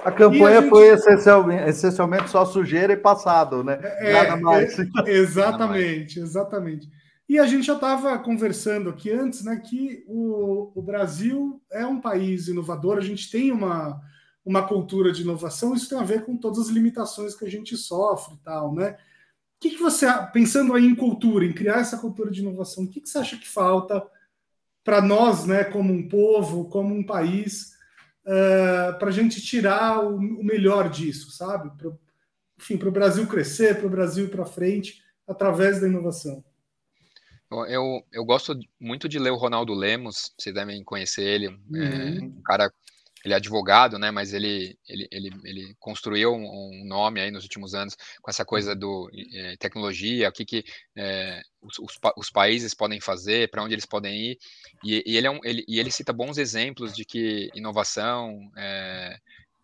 Speaker 3: A campanha a gente... foi essencialmente, essencialmente, só sujeira e passado, né?
Speaker 1: É, Nada mais. É, exatamente, exatamente. E a gente já estava conversando aqui antes, né, que o, o Brasil é um país inovador, a gente tem uma, uma cultura de inovação, isso tem a ver com todas as limitações que a gente sofre e tal, né? O que, que você, pensando aí em cultura, em criar essa cultura de inovação, o que, que você acha que falta para nós, né, como um povo, como um país, uh, eh, para a gente tirar o, o, melhor disso, sabe? Pra, enfim, para o Brasil crescer, para o Brasil para frente, através da inovação.
Speaker 2: Eu, eu gosto muito de ler o Ronaldo Lemos, vocês devem conhecer ele, uhum. é um cara ele é advogado, né, mas ele, ele, ele, ele construiu um, nome aí nos últimos anos com essa coisa do é, tecnologia, o que, que é, os, os, os, países podem fazer, para onde eles podem ir, e, e ele, é um, ele, e ele cita bons exemplos de que inovação, é,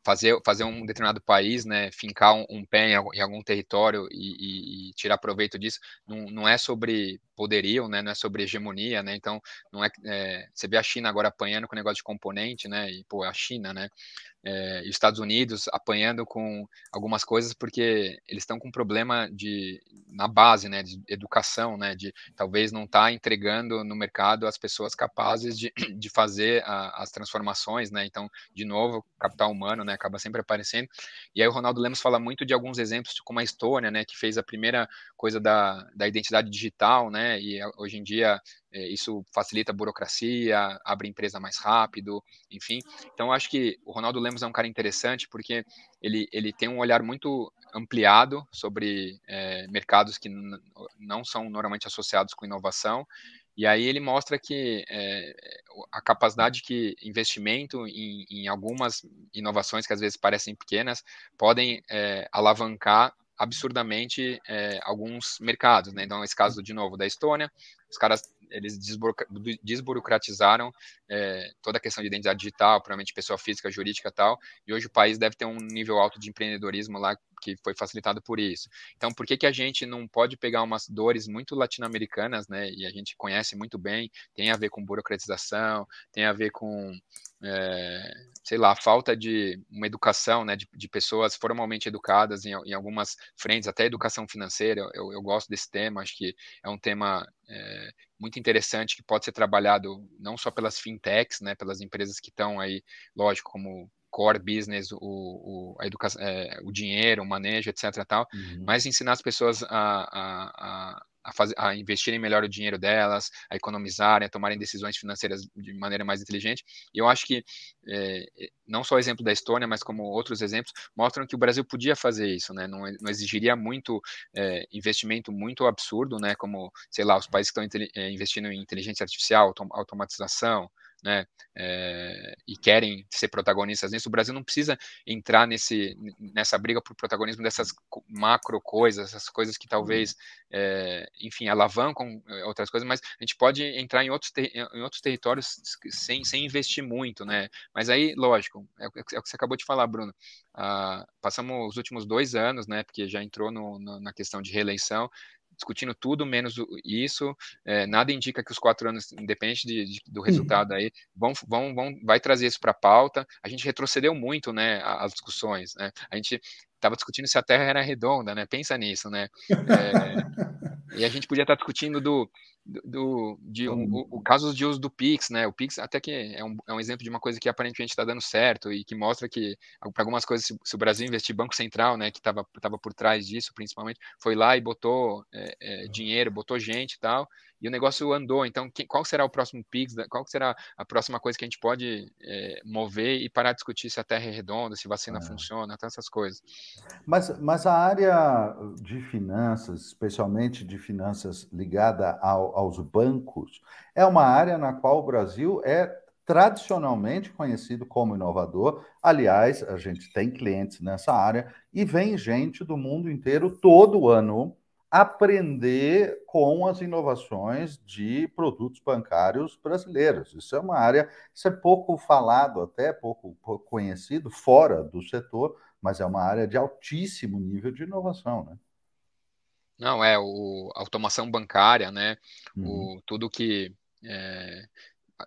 Speaker 2: fazer, fazer um determinado país, né, fincar um, um pé em, em, algum território e, e, e, tirar proveito disso, não, não é sobre poderio, né, não é sobre hegemonia, né, então não é, é, você vê a China agora apanhando com o negócio de componente, né, e pô, a China, né, é, e os Estados Unidos apanhando com algumas coisas porque eles estão com problema de na base, né, de educação, né, de talvez não estar tá entregando no mercado as pessoas capazes de, de fazer a, as transformações, né, então de novo capital humano, né, acaba sempre aparecendo. E aí o Ronaldo Lemos fala muito de alguns exemplos, como a Estônia, né, que fez a primeira coisa da, da identidade digital, né, e hoje em dia é, isso facilita a burocracia, abre empresa mais rápido, enfim. Então, acho que o Ronaldo Lemos é um cara interessante porque ele, ele tem um olhar muito ampliado sobre é, mercados que não são normalmente associados com inovação. E aí ele mostra que é, a capacidade que investimento em, em, algumas inovações que às vezes parecem pequenas podem é, alavancar absurdamente é, alguns mercados, né? Então, esse caso de novo da Estônia, os caras eles desburocratizaram é, toda a questão de identidade digital, provavelmente pessoa física, jurídica e tal, e hoje o país deve ter um nível alto de empreendedorismo lá que foi facilitado por isso. Então, por que, que a gente não pode pegar umas dores muito latino-americanas, né, e a gente conhece muito bem, tem a ver com burocratização, tem a ver com, é, sei lá, falta de uma educação, né, de, de pessoas formalmente educadas em, em, algumas frentes, até educação financeira, eu, eu, gosto desse tema, acho que é um tema é, muito interessante que pode ser trabalhado não só pelas fintechs, né, pelas empresas que estão aí, lógico, como core business, o, o, a educação, é, o dinheiro, o manejo, etc. Tal, uhum. mas ensinar as pessoas a, a, a, fazer, a investirem melhor o dinheiro delas, a economizarem, a tomarem decisões financeiras de maneira mais inteligente. E eu acho que é, não só o exemplo da Estônia, mas como outros exemplos, mostram que o Brasil podia fazer isso, né? Não, não exigiria muito é, investimento muito absurdo, né? Como, sei lá, os países que estão é, investindo em inteligência artificial, automatização, né, é, e querem ser protagonistas nisso, o Brasil não precisa entrar nesse, nessa briga por protagonismo dessas macro coisas, essas coisas que talvez, é, enfim, alavancam eh, outras coisas, mas a gente pode entrar em outros, em outros territórios sem, sem investir muito, né, mas aí, lógico, é, o que você acabou de falar, Bruno, ah, passamos os últimos dois anos, né, porque já entrou no, no, na questão de reeleição, discutindo tudo menos isso. É, nada indica que os quatro anos, independente de, de, do resultado aí, vão, vão, vão, vai trazer isso para a pauta. A gente retrocedeu muito, né, as discussões, né? A gente estava discutindo se a Terra era redonda, né? Pensa nisso, né? É, e a gente podia estar discutindo do, do, de um, o, o caso de uso do Pix, né? O Pix até que é um, é um exemplo de uma coisa que aparentemente está dando certo e que mostra que para algumas coisas, se, se, o Brasil investir Banco Central, né, que estava tava por trás disso, principalmente, foi lá e botou é, é, dinheiro, botou gente e tal, e o negócio andou. Então, que, qual será o próximo Pix? Qual será a próxima coisa que a gente pode é, mover e parar de discutir se a Terra é redonda, se vacina é. funciona, todas essas coisas.
Speaker 3: Mas, mas a área de finanças, especialmente de finanças ligada ao, aos bancos, é uma área na qual o Brasil é tradicionalmente conhecido como inovador. Aliás, a gente tem clientes nessa área e vem gente do mundo inteiro todo ano aprender com as inovações de produtos bancários brasileiros. Isso é uma área, isso é pouco falado, até pouco, pouco conhecido fora do setor, mas é uma área de altíssimo nível de inovação, né?
Speaker 2: Não, é o, a automação bancária, né? Uhum. O, tudo que é,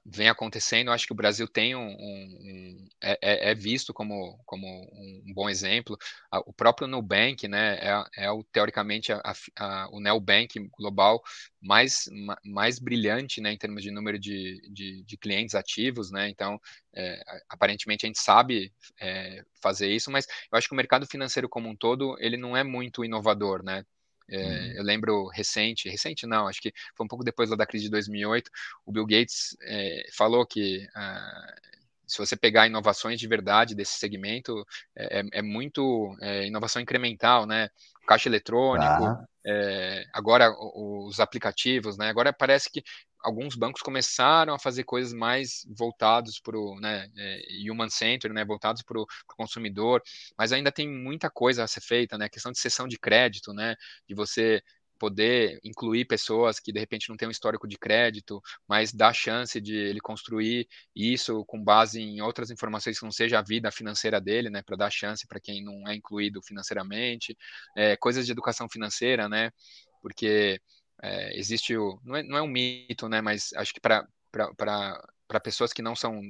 Speaker 2: vem acontecendo, acho que o Brasil tem um, um, um é, é, é, visto como, como um bom exemplo. O próprio Nubank, né, é, é o, teoricamente a, a, o neobank global mais, mais brilhante, né, em termos de número de, de, de clientes ativos, né, então, é, aparentemente a gente sabe é, fazer isso, mas eu acho que o mercado financeiro como um todo, ele não é muito inovador, né, é, uhum. Eu lembro recente, recente não, acho que foi um pouco depois da crise de 2008, o Bill Gates é, falou que ah, se você pegar inovações de verdade desse segmento, é, é, é muito é, inovação incremental, né? Caixa eletrônico, ah. agora os aplicativos, né? Agora parece que alguns bancos começaram a fazer coisas mais voltados para o né, é, human center, né, voltados para o consumidor, mas ainda tem muita coisa a ser feita, né, a questão de sessão de crédito, né, de você poder incluir pessoas que de repente não têm um histórico de crédito, mas dá chance de ele construir isso com base em outras informações que não seja a vida financeira dele, né, para dar chance para quem não é incluído financeiramente, é, coisas de educação financeira, né, porque é, existe o. Não é, não é um mito, né? Mas acho que para para pessoas que não são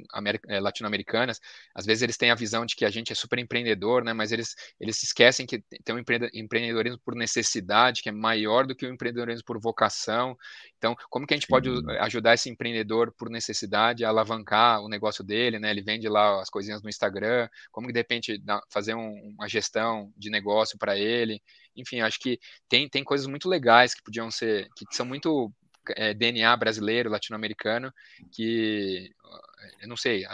Speaker 2: é, latino-americanas, às vezes eles têm a visão de que a gente é super empreendedor, né? Mas eles, eles se esquecem que tem um empreendedorismo por necessidade, que é maior do que o empreendedorismo por vocação. Então, como que a gente pode ajudar esse empreendedor por necessidade a alavancar o negócio dele, né? Ele vende lá as coisinhas no Instagram, como que de repente fazer um, uma gestão de negócio para ele. Enfim, acho que tem, tem coisas muito legais que podiam ser, que são muito é, DNA brasileiro, latino-americano, que eu não sei,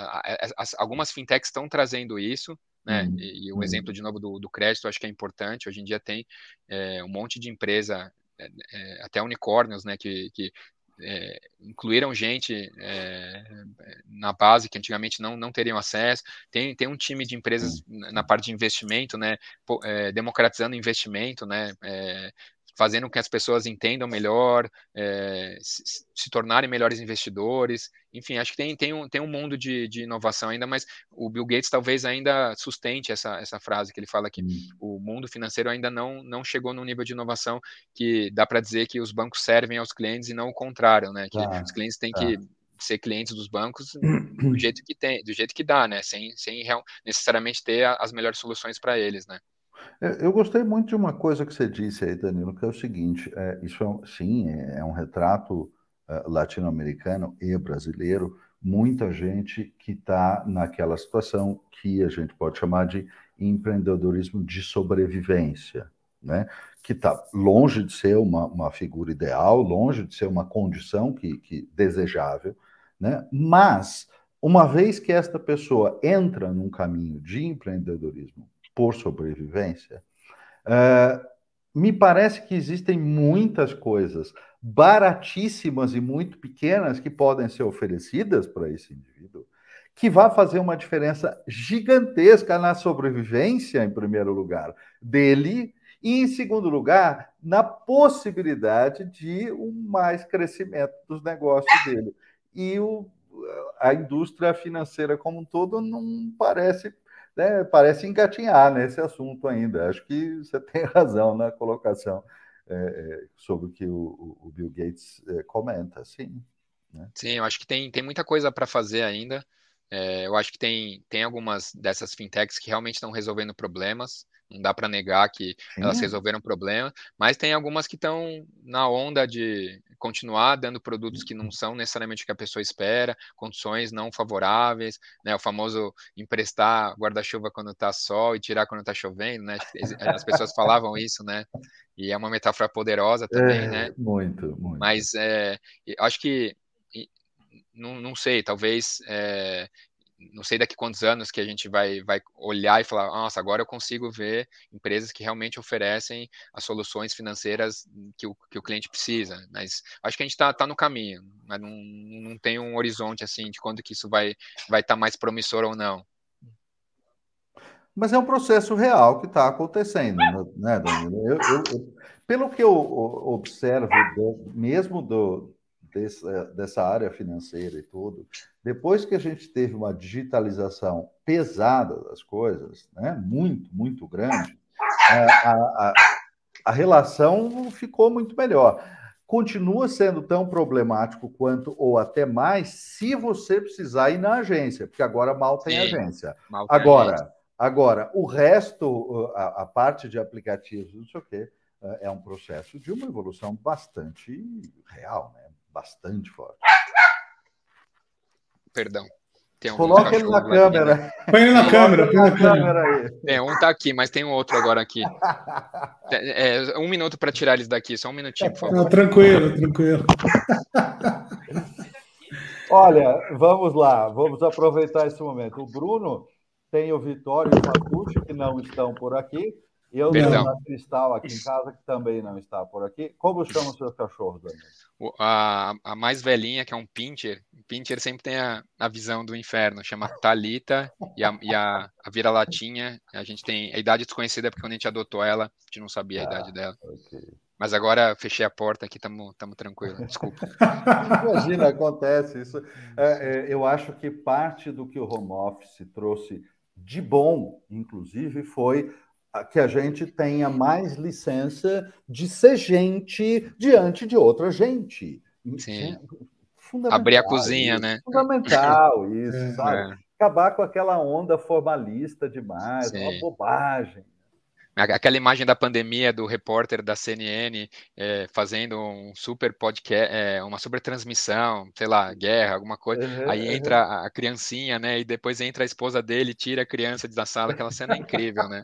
Speaker 2: as, algumas fintechs estão trazendo isso, né? Uhum. E, e, o uhum. exemplo de novo do, do crédito acho que é importante. Hoje em dia tem é, um monte de empresa, é, é até unicórnios, né? Que, que é, incluíram gente é, na base que antigamente não, não teriam acesso. Tem, tem um time de empresas na parte de investimento, né, é, democratizando investimento, né, fazendo com que as pessoas entendam melhor, é, se, se, tornarem melhores investidores. Enfim, acho que tem, tem, um, tem um mundo de, de inovação ainda, mas o Bill Gates talvez ainda sustente essa, essa frase que ele fala que hum. o mundo financeiro ainda não, não chegou num nível de inovação que dá para dizer que os bancos servem aos clientes e não o contrário, né? Que ah, os clientes têm ah. que ser clientes dos bancos do jeito que tem, do jeito que dá, né? Sem, sem necessariamente ter as melhores soluções para eles, né?
Speaker 3: É, eu gostei muito de uma coisa que você disse aí, Danilo, que é o seguinte: é, isso é, sim é, é um retrato é, latino-americano e brasileiro. Muita gente que está naquela situação que a gente pode chamar de empreendedorismo de sobrevivência, né? que está longe de ser uma, uma figura ideal, longe de ser uma condição que, que desejável, né? mas uma vez que esta pessoa entra num caminho de empreendedorismo por sobrevivência, uh, me parece que existem muitas coisas baratíssimas e muito pequenas que podem ser oferecidas para esse indivíduo, que vai fazer uma diferença gigantesca na sobrevivência, em primeiro lugar, dele, e, em segundo lugar, na possibilidade de um mais crescimento dos negócios dele. E o, a indústria financeira como um todo não parece né, parece engatinhar nesse assunto ainda. Acho que você tem razão na colocação é, é, sobre o que o, o Bill Gates é, comenta, sim.
Speaker 2: Né? Sim, eu acho que tem, tem muita coisa para fazer ainda. É, eu acho que tem, tem algumas dessas fintechs que realmente estão resolvendo problemas não dá para negar que Sim. elas resolveram problema, mas tem algumas que estão na onda de continuar dando produtos que não uhum. são necessariamente o que a pessoa espera, condições não favoráveis, né? O famoso emprestar guarda-chuva quando está sol e tirar quando está chovendo, né? As pessoas falavam isso, né? E é uma metáfora poderosa também,
Speaker 3: é,
Speaker 2: né?
Speaker 3: Muito, muito.
Speaker 2: Mas é, acho que não, não sei, talvez é, não sei daqui quantos anos que a gente vai, vai olhar e falar, nossa, agora eu consigo ver empresas que realmente oferecem as soluções financeiras que o, que o cliente precisa. Mas acho que a gente está tá no caminho, mas não, não tem um horizonte assim de quando que isso vai estar vai tá mais promissor ou não.
Speaker 3: Mas é um processo real que está acontecendo, né, Danilo? Eu, eu, eu, pelo que eu observo, mesmo do, dessa, dessa área financeira e tudo, depois que a gente teve uma digitalização pesada das coisas, né, muito, muito grande, a, a, a relação ficou muito melhor. Continua sendo tão problemático quanto, ou até mais, se você precisar ir na agência, porque agora mal tem Sim, agência. Mal tem agora, agência. agora, o resto, a, a parte de aplicativos, não sei o quê, é, é um processo de uma evolução bastante real, né? Bastante forte.
Speaker 2: Perdão.
Speaker 3: Tem um Coloca ele na câmera.
Speaker 1: Põe ele na câmera. Põe na câmera
Speaker 2: aí. É, um tá aqui, mas tem um outro agora aqui. É, é um minuto para tirar eles daqui, só um minutinho, por favor.
Speaker 1: Não, tranquilo, tranquilo.
Speaker 3: Olha, vamos lá, vamos aproveitar esse momento. O Bruno tem o Vitório e o Matucci, que não estão por aqui. Eu Perdão. tenho a Cristal aqui em casa, que também não está por aqui. Como chamam os seus cachorros, Daniel?
Speaker 2: A, a mais velhinha, que é um pincher, o pincher sempre tem a, a visão do inferno, chama Talita e a, e a, a vira-latinha, a gente tem a idade desconhecida, porque quando a gente adotou ela, a gente não sabia a ah, idade dela. Okay. Mas agora fechei a porta aqui, estamos tranquilo, desculpa.
Speaker 3: Imagina, acontece isso. É, é, eu acho que parte do que o home office trouxe de bom, inclusive, foi que a gente tenha mais licença de ser gente diante de outra gente.
Speaker 2: Sim. Abrir a cozinha,
Speaker 3: isso,
Speaker 2: né?
Speaker 3: Fundamental isso, é. sabe? É. Acabar com aquela onda formalista demais, Sim. uma bobagem.
Speaker 2: Aquela imagem da pandemia do repórter da CNN é, fazendo um super podcast, é, uma super transmissão, sei lá, guerra, alguma coisa. Uhum, aí entra uhum. a criancinha, né? E depois entra a esposa dele, tira a criança da sala. Aquela cena é incrível, né?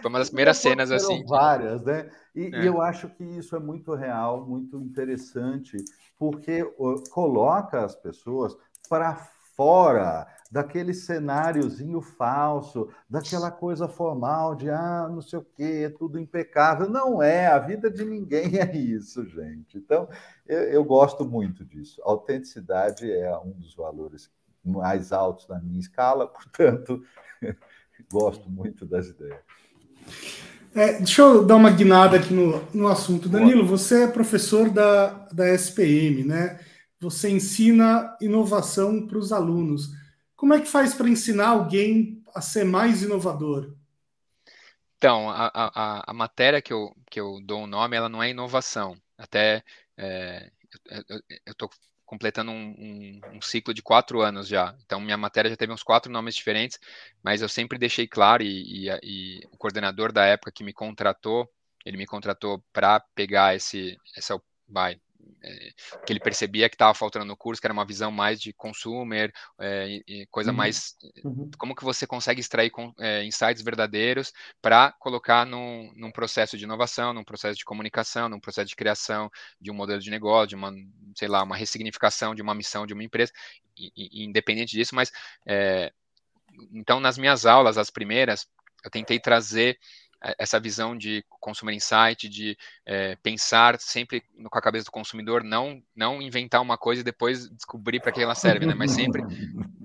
Speaker 2: Foi uma das primeiras cenas assim.
Speaker 3: Várias, né? E, é. e, eu acho que isso é muito real, muito interessante, porque coloca as pessoas para fora daquele cenáriozinho falso, daquela coisa formal de ah, não sei o quê, tudo impecável. Não é, a vida de ninguém é isso, gente. Então, eu, eu gosto muito disso. A autenticidade é um dos valores mais altos na minha escala, portanto, gosto muito das ideias.
Speaker 1: É, deixa eu dar uma guinada aqui no, no assunto. Danilo, você é professor da, da SPM, né? Você ensina inovação para os alunos. Como é que faz para ensinar alguém a ser mais inovador?
Speaker 2: Então, a, a, a matéria que eu, que eu dou o nome, ela não é inovação. Até é, eu estou completando um, um, um, ciclo de quatro anos já. Então, minha matéria já teve uns quatro nomes diferentes, mas eu sempre deixei claro, e, e, e o coordenador da época que me contratou, ele me contratou para pegar esse, essa, vai, é, que ele percebia que estava faltando no curso, que era uma visão mais de consumer, é, e coisa uhum. mais uhum. como que você consegue extrair com, é, insights verdadeiros para colocar num, num, processo de inovação, num processo de comunicação, num processo de criação de um modelo de negócio, de uma, sei lá, uma ressignificação de uma missão de uma empresa, e, e, independente disso, mas é, então nas minhas aulas, as primeiras, eu tentei trazer essa visão de consumer insight, de é, pensar sempre com a cabeça do consumidor, não não inventar uma coisa e depois descobrir para que ela serve, né? Mas sempre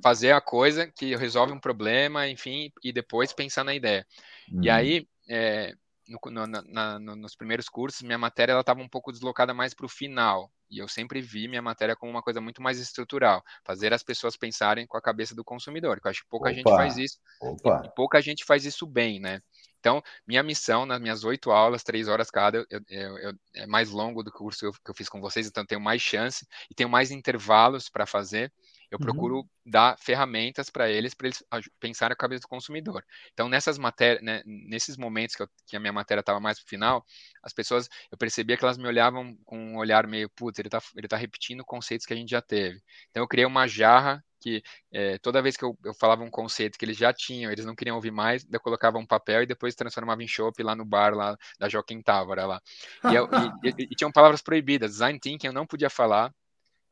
Speaker 2: fazer a coisa que resolve um problema, enfim, e depois pensar na ideia. Uhum. E aí, é, no, no, na, no, nos primeiros cursos, minha matéria ela estava um pouco deslocada mais para o final. E eu sempre vi minha matéria como uma coisa muito mais estrutural, fazer as pessoas pensarem com a cabeça do consumidor. Que eu acho que pouca Opa. gente faz isso. E, e pouca gente faz isso bem, né? Então, minha missão nas minhas oito aulas, três horas cada, eu, eu, eu, é mais longo do curso que eu fiz com vocês, então tenho mais chance e tenho mais intervalos para fazer. Eu uhum. procuro dar ferramentas para eles, para eles pensarem a cabeça do consumidor. Então, nessas matérias, né, nesses momentos que, eu, que, a minha matéria estava mais para o final, as pessoas, eu percebia que elas me olhavam com um olhar meio, putz, ele está ele tá repetindo conceitos que a gente já teve. Então, eu criei uma jarra que é, toda vez que eu, eu, falava um conceito que eles já tinham, eles não queriam ouvir mais, eu colocava um papel e depois transformava em chopp lá no bar lá da Joaquim Távora lá. E, eu, e, e, e, tinham palavras proibidas, design thinking eu não podia falar,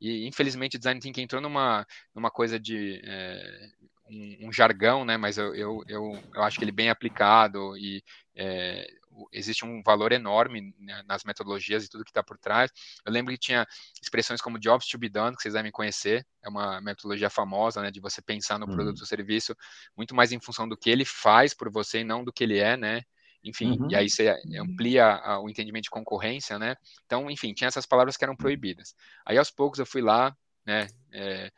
Speaker 2: e infelizmente design thinking entrou numa, numa coisa de é, um, um, jargão, né? Mas eu, eu, eu, eu, acho que ele bem aplicado e é, existe um valor enorme né, nas metodologias e tudo que está por trás. Eu lembro que tinha expressões como jobs to be done, que vocês devem conhecer, é uma metodologia famosa, né, de você pensar no uhum. produto ou serviço muito mais em função do que ele faz por você e não do que ele é, né? Enfim, uhum. e aí você amplia o entendimento de concorrência, né? Então, enfim, tinha essas palavras que eram proibidas. Aí aos poucos eu fui lá, né? É,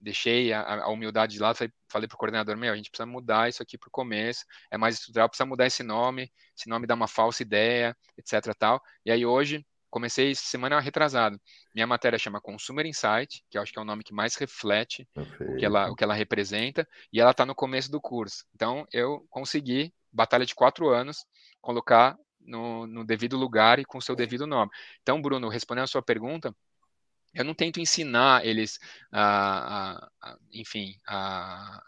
Speaker 2: deixei a, a, humildade de lado, falei, falei para o coordenador, meu, a gente precisa mudar isso aqui para o começo, é mais estrutural, precisa mudar esse nome, esse nome dá uma falsa ideia, etc. tal. E aí hoje, comecei semana retrasada. Minha matéria chama Consumer Insight, que eu acho que é o nome que mais reflete o que, ela, o que ela representa, e ela está no começo do curso. Então, eu consegui, batalha de quatro anos, colocar no, no devido lugar e com o seu devido nome. Então, Bruno, respondendo a sua pergunta, eu não tento ensinar eles, a, a, a enfim, a,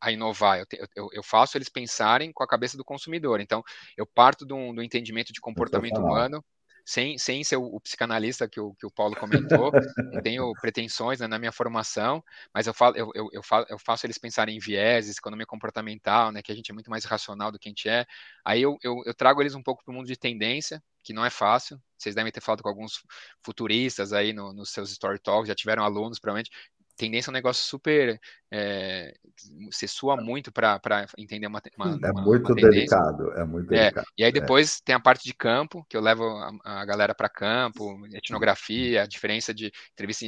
Speaker 2: a, inovar. Eu, eu, eu, faço eles pensarem com a cabeça do consumidor. Então, eu parto do, do entendimento de comportamento humano, sem, sem ser o, o, psicanalista que o, que o Paulo comentou, não tenho pretensões né, na minha formação, mas eu, falo, eu, eu, eu, falo, eu faço eles pensarem em vieses, economia comportamental, né, que a gente é muito mais racional do que a gente é. Aí eu, eu, eu trago eles um pouco para o mundo de tendência, que não é fácil. Vocês devem ter falado com alguns futuristas aí no, nos seus story talks, já tiveram alunos, provavelmente. Tendência é um negócio super. É, você sua muito para entender uma, uma
Speaker 3: É muito uma delicado, é muito é, delicado.
Speaker 2: E aí é. depois é. tem a parte de campo, que eu levo a, a galera para campo, etnografia, a diferença de entrevista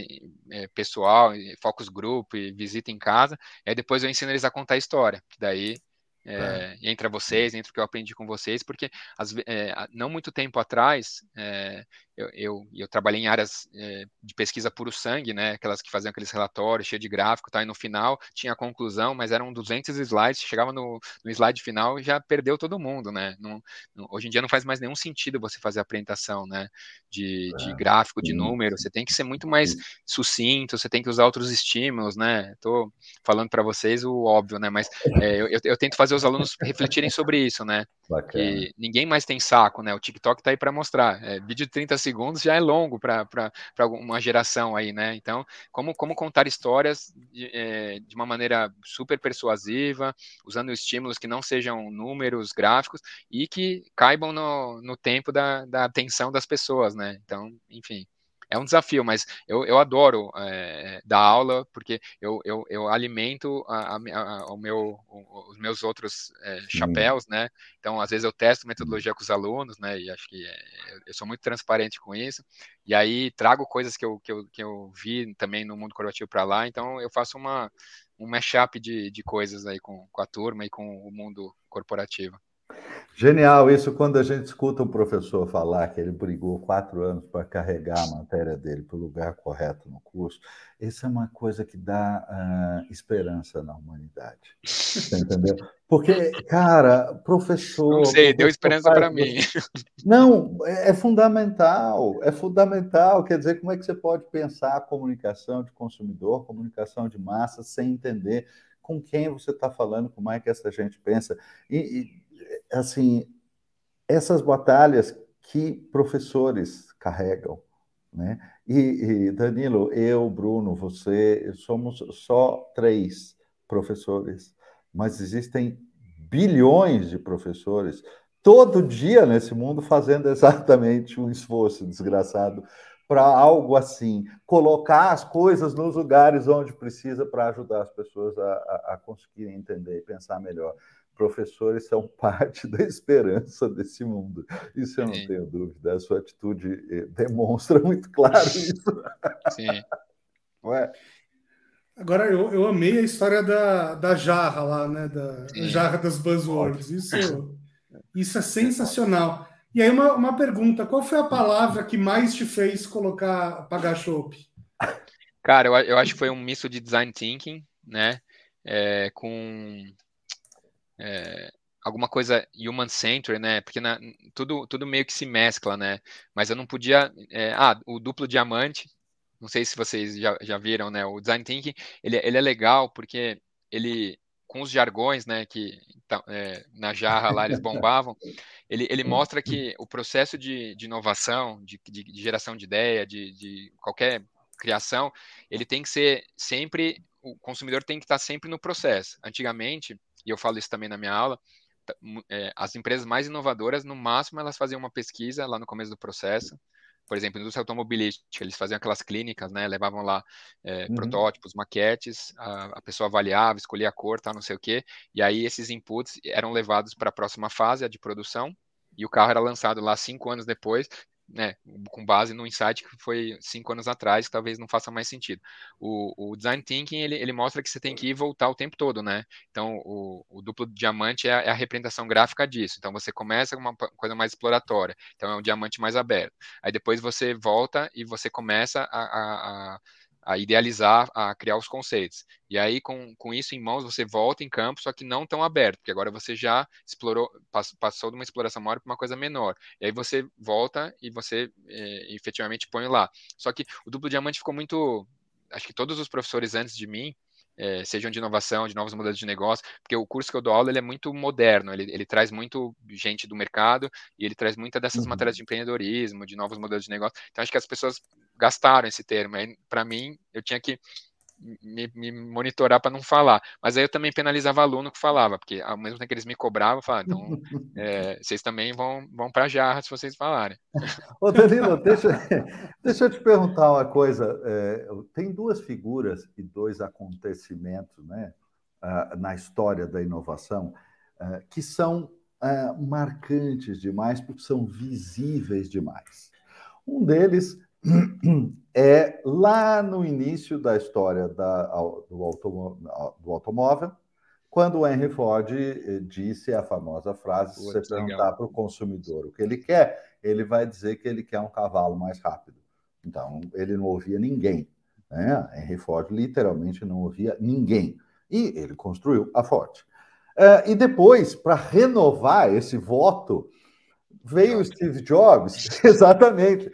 Speaker 2: é, pessoal, focus group, visita em casa. E aí depois eu ensino eles a contar a história, que daí é, é. entre vocês, entre o que eu aprendi com vocês, porque as, é, não muito tempo atrás é, eu, eu, eu, trabalhei em áreas é, de pesquisa puro sangue, né, aquelas que faziam aqueles relatórios cheios de gráfico, tá, e no final tinha a conclusão, mas eram 200 slides, chegava no, no slide final e já perdeu todo mundo, né, não, não, hoje em dia não faz mais nenhum sentido você fazer a apresentação, né, de, de gráfico, de número, você tem que ser muito mais sucinto, você tem que usar outros estímulos, né, tô falando para vocês o óbvio, né, mas eu, eu tento fazer os alunos refletirem sobre isso, né, Bacana. que ninguém mais tem saco, né, o TikTok tá aí para mostrar, é, vídeo de 30 segundos já é longo para uma geração aí, né? Então, como, como contar histórias de, é, de, uma maneira super persuasiva, usando estímulos que não sejam números gráficos e que caibam no, no tempo da, da atenção das pessoas, né? Então, enfim, é um desafio, mas eu, eu adoro é, dar aula porque eu, eu, eu alimento a, a, a, o meu, os meus outros é, chapéus, né? Então, às vezes eu testo metodologia com os alunos, né? E acho que eu sou muito transparente com isso. E aí trago coisas que eu, que eu, que eu vi também no mundo corporativo para lá. Então, eu faço uma, um mashup de, de coisas aí com, com a turma e com o mundo corporativo.
Speaker 3: Genial isso quando a gente escuta um professor falar que ele brigou quatro anos para carregar a matéria dele para o lugar correto no curso. Isso é uma coisa que dá uh, esperança na humanidade. Você entendeu? Porque, cara, professor.
Speaker 2: Não sei, deu esperança para mim.
Speaker 3: Não, é, é fundamental, é fundamental. Quer dizer, como é que você pode pensar a comunicação de consumidor, comunicação de massa, sem entender com quem você está falando, como é que essa gente pensa. E assim, essas batalhas que professores carregam, né? E, e, Danilo, eu, Bruno, você, somos só três professores, mas existem bilhões de professores todo dia nesse mundo fazendo exatamente um esforço desgraçado para algo assim, colocar as coisas nos lugares onde precisa para ajudar as pessoas a, a, a conseguirem entender e pensar melhor professores são parte da esperança desse mundo. Isso eu não Sim. tenho dúvida. A sua atitude eh, demonstra muito claro isso.
Speaker 2: Sim.
Speaker 1: Ué? Agora, eu, eu amei a história da, da jarra lá, né? Da jarra das buzzwords. Isso, isso é sensacional. E aí, uma, uma pergunta: qual foi a palavra que mais te fez colocar pagar chopp?
Speaker 2: Cara, eu, eu acho que foi um misto de design thinking, né? É, com é, alguma coisa human-centered, né? Porque na, tudo, tudo meio que se mescla, né? Mas eu não podia. É, ah, o duplo diamante. Não sei se vocês já, já viram, né? O design thinking ele, ele é legal porque ele com os jargões, né, que então, é, na jarra lá eles bombavam, ele, ele mostra que o processo de, de inovação, de, de, de, geração de ideia, de, de qualquer criação, ele tem que ser sempre, o consumidor tem que estar sempre no processo. Antigamente, e eu falo isso também na minha aula, é, as empresas mais inovadoras, no máximo, elas faziam uma pesquisa lá no começo do processo. Por exemplo, indústria automobilística, eles faziam aquelas clínicas, né? Levavam lá é, uhum. protótipos, maquetes, a, a, pessoa avaliava, escolhia a cor, tal, não sei o quê. E aí esses inputs eram levados para a próxima fase, a de produção, e o carro era lançado lá cinco anos depois, né, com base no insight que foi cinco anos atrás, que talvez não faça mais sentido. O, o design thinking ele, ele, mostra que você tem que ir voltar o tempo todo, né? Então o, o duplo diamante é a, é a, representação gráfica disso. Então você começa com uma coisa mais exploratória, então é um diamante mais aberto. Aí depois você volta e você começa a, a, a a idealizar, a criar os conceitos. E aí, com, com isso em mãos, você volta em campo, só que não tão aberto, porque agora você já explorou, passou de uma exploração maior para uma coisa menor. E aí você volta e você é, efetivamente põe lá. Só que o duplo diamante ficou muito. Acho que todos os professores antes de mim é, sejam de inovação, de novos modelos de negócio, porque o curso que eu dou aula ele é muito moderno, ele, ele traz muito gente do mercado e ele traz muitas dessas uhum. matérias de empreendedorismo, de novos modelos de negócio. Então, acho que as pessoas gastaram esse termo. Para mim, eu tinha que me, me monitorar para não falar. Mas aí eu também penalizava aluno que falava, porque ao mesmo tempo que eles me cobravam, eu falava, então é, vocês também vão, vão para a jarra se vocês falarem.
Speaker 3: Ô Danilo, deixa, deixa eu te perguntar uma coisa. É, tem duas figuras e dois acontecimentos né, na história da inovação é, que são é, marcantes demais, porque são visíveis demais. Um deles é lá no início da história da, do, automóvel, do automóvel, quando o Henry Ford eh, disse a famosa frase: se você perguntar para o consumidor o que ele quer, ele vai dizer que ele quer um cavalo mais rápido. Então, ele não ouvia ninguém. Né? Henry Ford literalmente não ouvia ninguém. E ele construiu a Ford. Uh, e depois, para renovar esse voto, veio Steve Jobs, exatamente,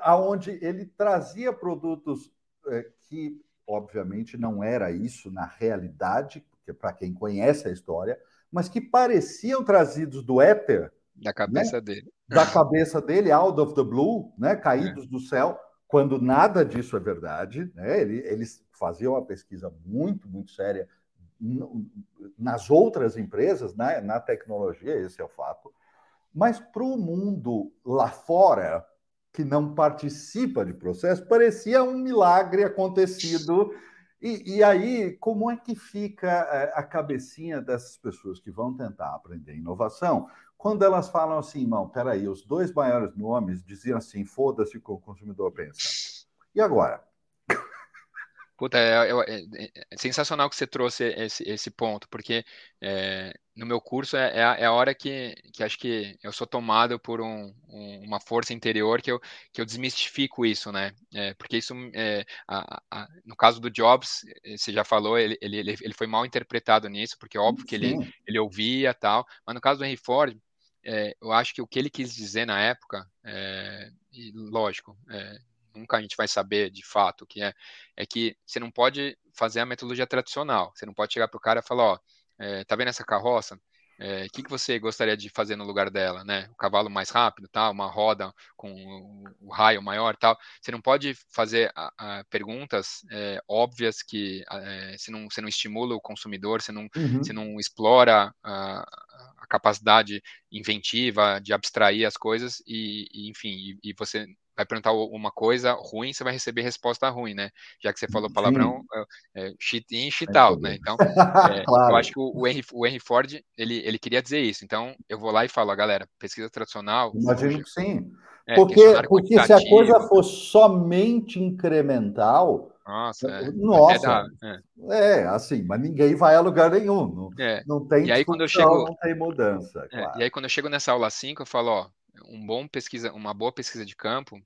Speaker 3: aonde ele trazia produtos é, que, obviamente, não era isso na realidade, porque para quem conhece a história, mas que pareciam trazidos do éter.
Speaker 2: Da cabeça né? dele.
Speaker 3: Da cabeça dele, out of the blue, né? caídos é. do céu, quando nada disso é verdade. Né? Eles faziam uma pesquisa muito, muito séria nas outras empresas, né? na tecnologia, esse é o fato. Mas para o mundo lá fora, que não participa de processo, parecia um milagre acontecido. E, e, aí, como é que fica é, a cabecinha dessas pessoas que vão tentar aprender inovação quando elas falam assim, não, peraí, os dois maiores nomes diziam assim, foda-se o que o consumidor pensa. E agora?
Speaker 2: Puta, é, é, é, é, sensacional que você trouxe esse, esse ponto, porque é, no meu curso é, é, a, é, a, hora que, que acho que eu sou tomado por um, um, uma força interior que eu, que eu desmistifico isso, né? porque isso, a, a, no caso do Jobs, você já falou, ele, ele, ele foi mal interpretado nisso, porque é óbvio que ele, ele ouvia tal, mas no caso do Henry Ford, eu acho que o que ele quis dizer na época, e lógico, nunca a gente vai saber de fato o que é, é que você não pode fazer a metodologia tradicional. Você não pode chegar para o cara e falar, ó, é, tá vendo essa carroça? O é, que, que você gostaria de fazer no lugar dela, né? O cavalo mais rápido, tal, uma roda com o, o raio maior, tal. Você não pode fazer a, a, perguntas é, óbvias que é, você, não, você não estimula o consumidor, você não, uhum. você não explora a, a, capacidade inventiva de abstrair as coisas e, e enfim, e, e você vai perguntar uma coisa ruim, você vai receber resposta ruim, né? Já que você falou palavrão, é, é, shit in, shit out, né? Então, é, claro. eu acho que o, Henry, o Henry Ford, ele, ele queria dizer isso. Então, eu vou lá e falo, galera, pesquisa tradicional...
Speaker 3: Imagino que sim. É, porque, porque se a coisa for somente incremental...
Speaker 2: Nossa, é,
Speaker 3: nossa, é. é. assim, mas ninguém vai a lugar nenhum. Não, não tem
Speaker 2: e aí, quando eu chego,
Speaker 3: não tem mudança.
Speaker 2: Claro. E aí, quando eu chego nessa aula 5, eu falo, ó, um bom pesquisa, uma boa pesquisa de campo,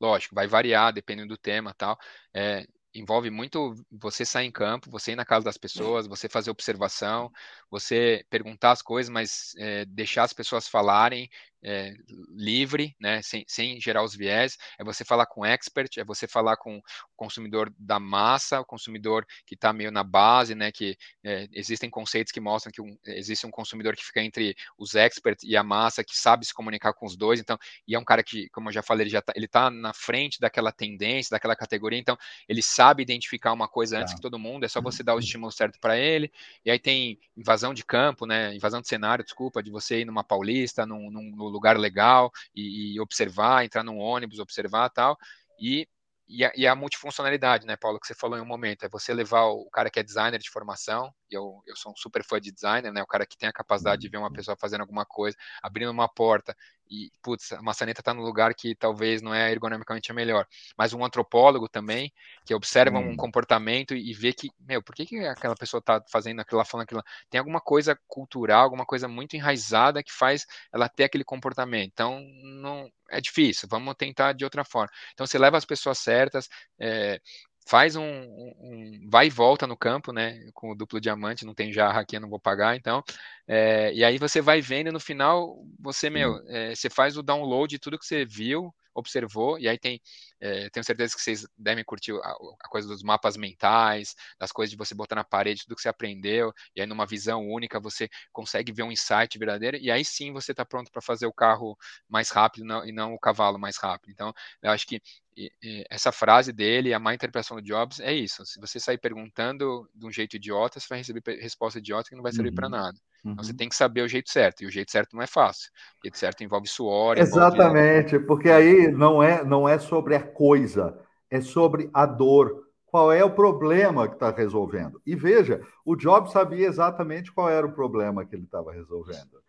Speaker 2: lógico, vai variar dependendo do tema tal. É, envolve muito você sair em campo, você ir na casa das pessoas, você fazer observação, você perguntar as coisas, mas é, deixar as pessoas falarem, é, livre, né, sem, sem gerar os viés, é você falar com expert, é você falar com o consumidor da massa, o consumidor que está meio na base, né, que é, existem conceitos que mostram que um, existe um consumidor que fica entre os experts e a massa, que sabe se comunicar com os dois, então, e é um cara que, como eu já falei, ele já tá, ele tá na frente daquela tendência, daquela categoria, então, ele sabe identificar uma coisa antes tá. que todo mundo, é só você dar o estímulo certo para ele, e aí tem invasão de campo, né, invasão de cenário, desculpa, de você ir numa paulista, num, num, num lugar legal e, e observar, entrar num ônibus, observar tal. E e a, e a, multifuncionalidade, né, Paulo, que você falou em um momento, é você levar o cara que é designer de formação, eu, eu sou um super fã de designer, né, o cara que tem a capacidade de ver uma pessoa fazendo alguma coisa, abrindo uma porta, e, putz, a maçaneta está no lugar que talvez não é ergonomicamente a melhor, mas um antropólogo também, que observa hum. um comportamento e, e vê que, meu, por que, que aquela pessoa está fazendo aquilo lá, falando aquilo lá? Tem alguma coisa cultural, alguma coisa muito enraizada que faz ela ter aquele comportamento, então, não, é difícil, vamos tentar de outra forma. Então, você leva as pessoas certas, é, faz um, um, vai e volta no campo, né? Com o duplo diamante, não tem jarra aqui, eu não vou pagar, então. É, e aí você vai vendo e no final você, meu, é, você faz o download de tudo que você viu, observou, e aí tem, é, tenho certeza que vocês devem curtir a, a, coisa dos mapas mentais, das coisas de você botar na parede tudo que você aprendeu, e aí numa visão única você consegue ver um insight verdadeiro, e aí sim você está pronto para fazer o carro mais rápido não, e não o cavalo mais rápido. Então, eu acho que e, e essa frase dele, a má interpretação do Jobs, é isso. Se você sair perguntando de um jeito idiota, você vai receber resposta idiota que não vai servir uhum. para nada. Uhum. Então você uhum. tem que saber o jeito certo, e o jeito certo não é fácil. O jeito certo envolve suor.
Speaker 3: Exatamente, envolve... porque aí não é, não é sobre a coisa, é sobre a dor. Qual é o problema que está resolvendo? E veja, o Jobs sabia exatamente qual era o problema que ele estava resolvendo.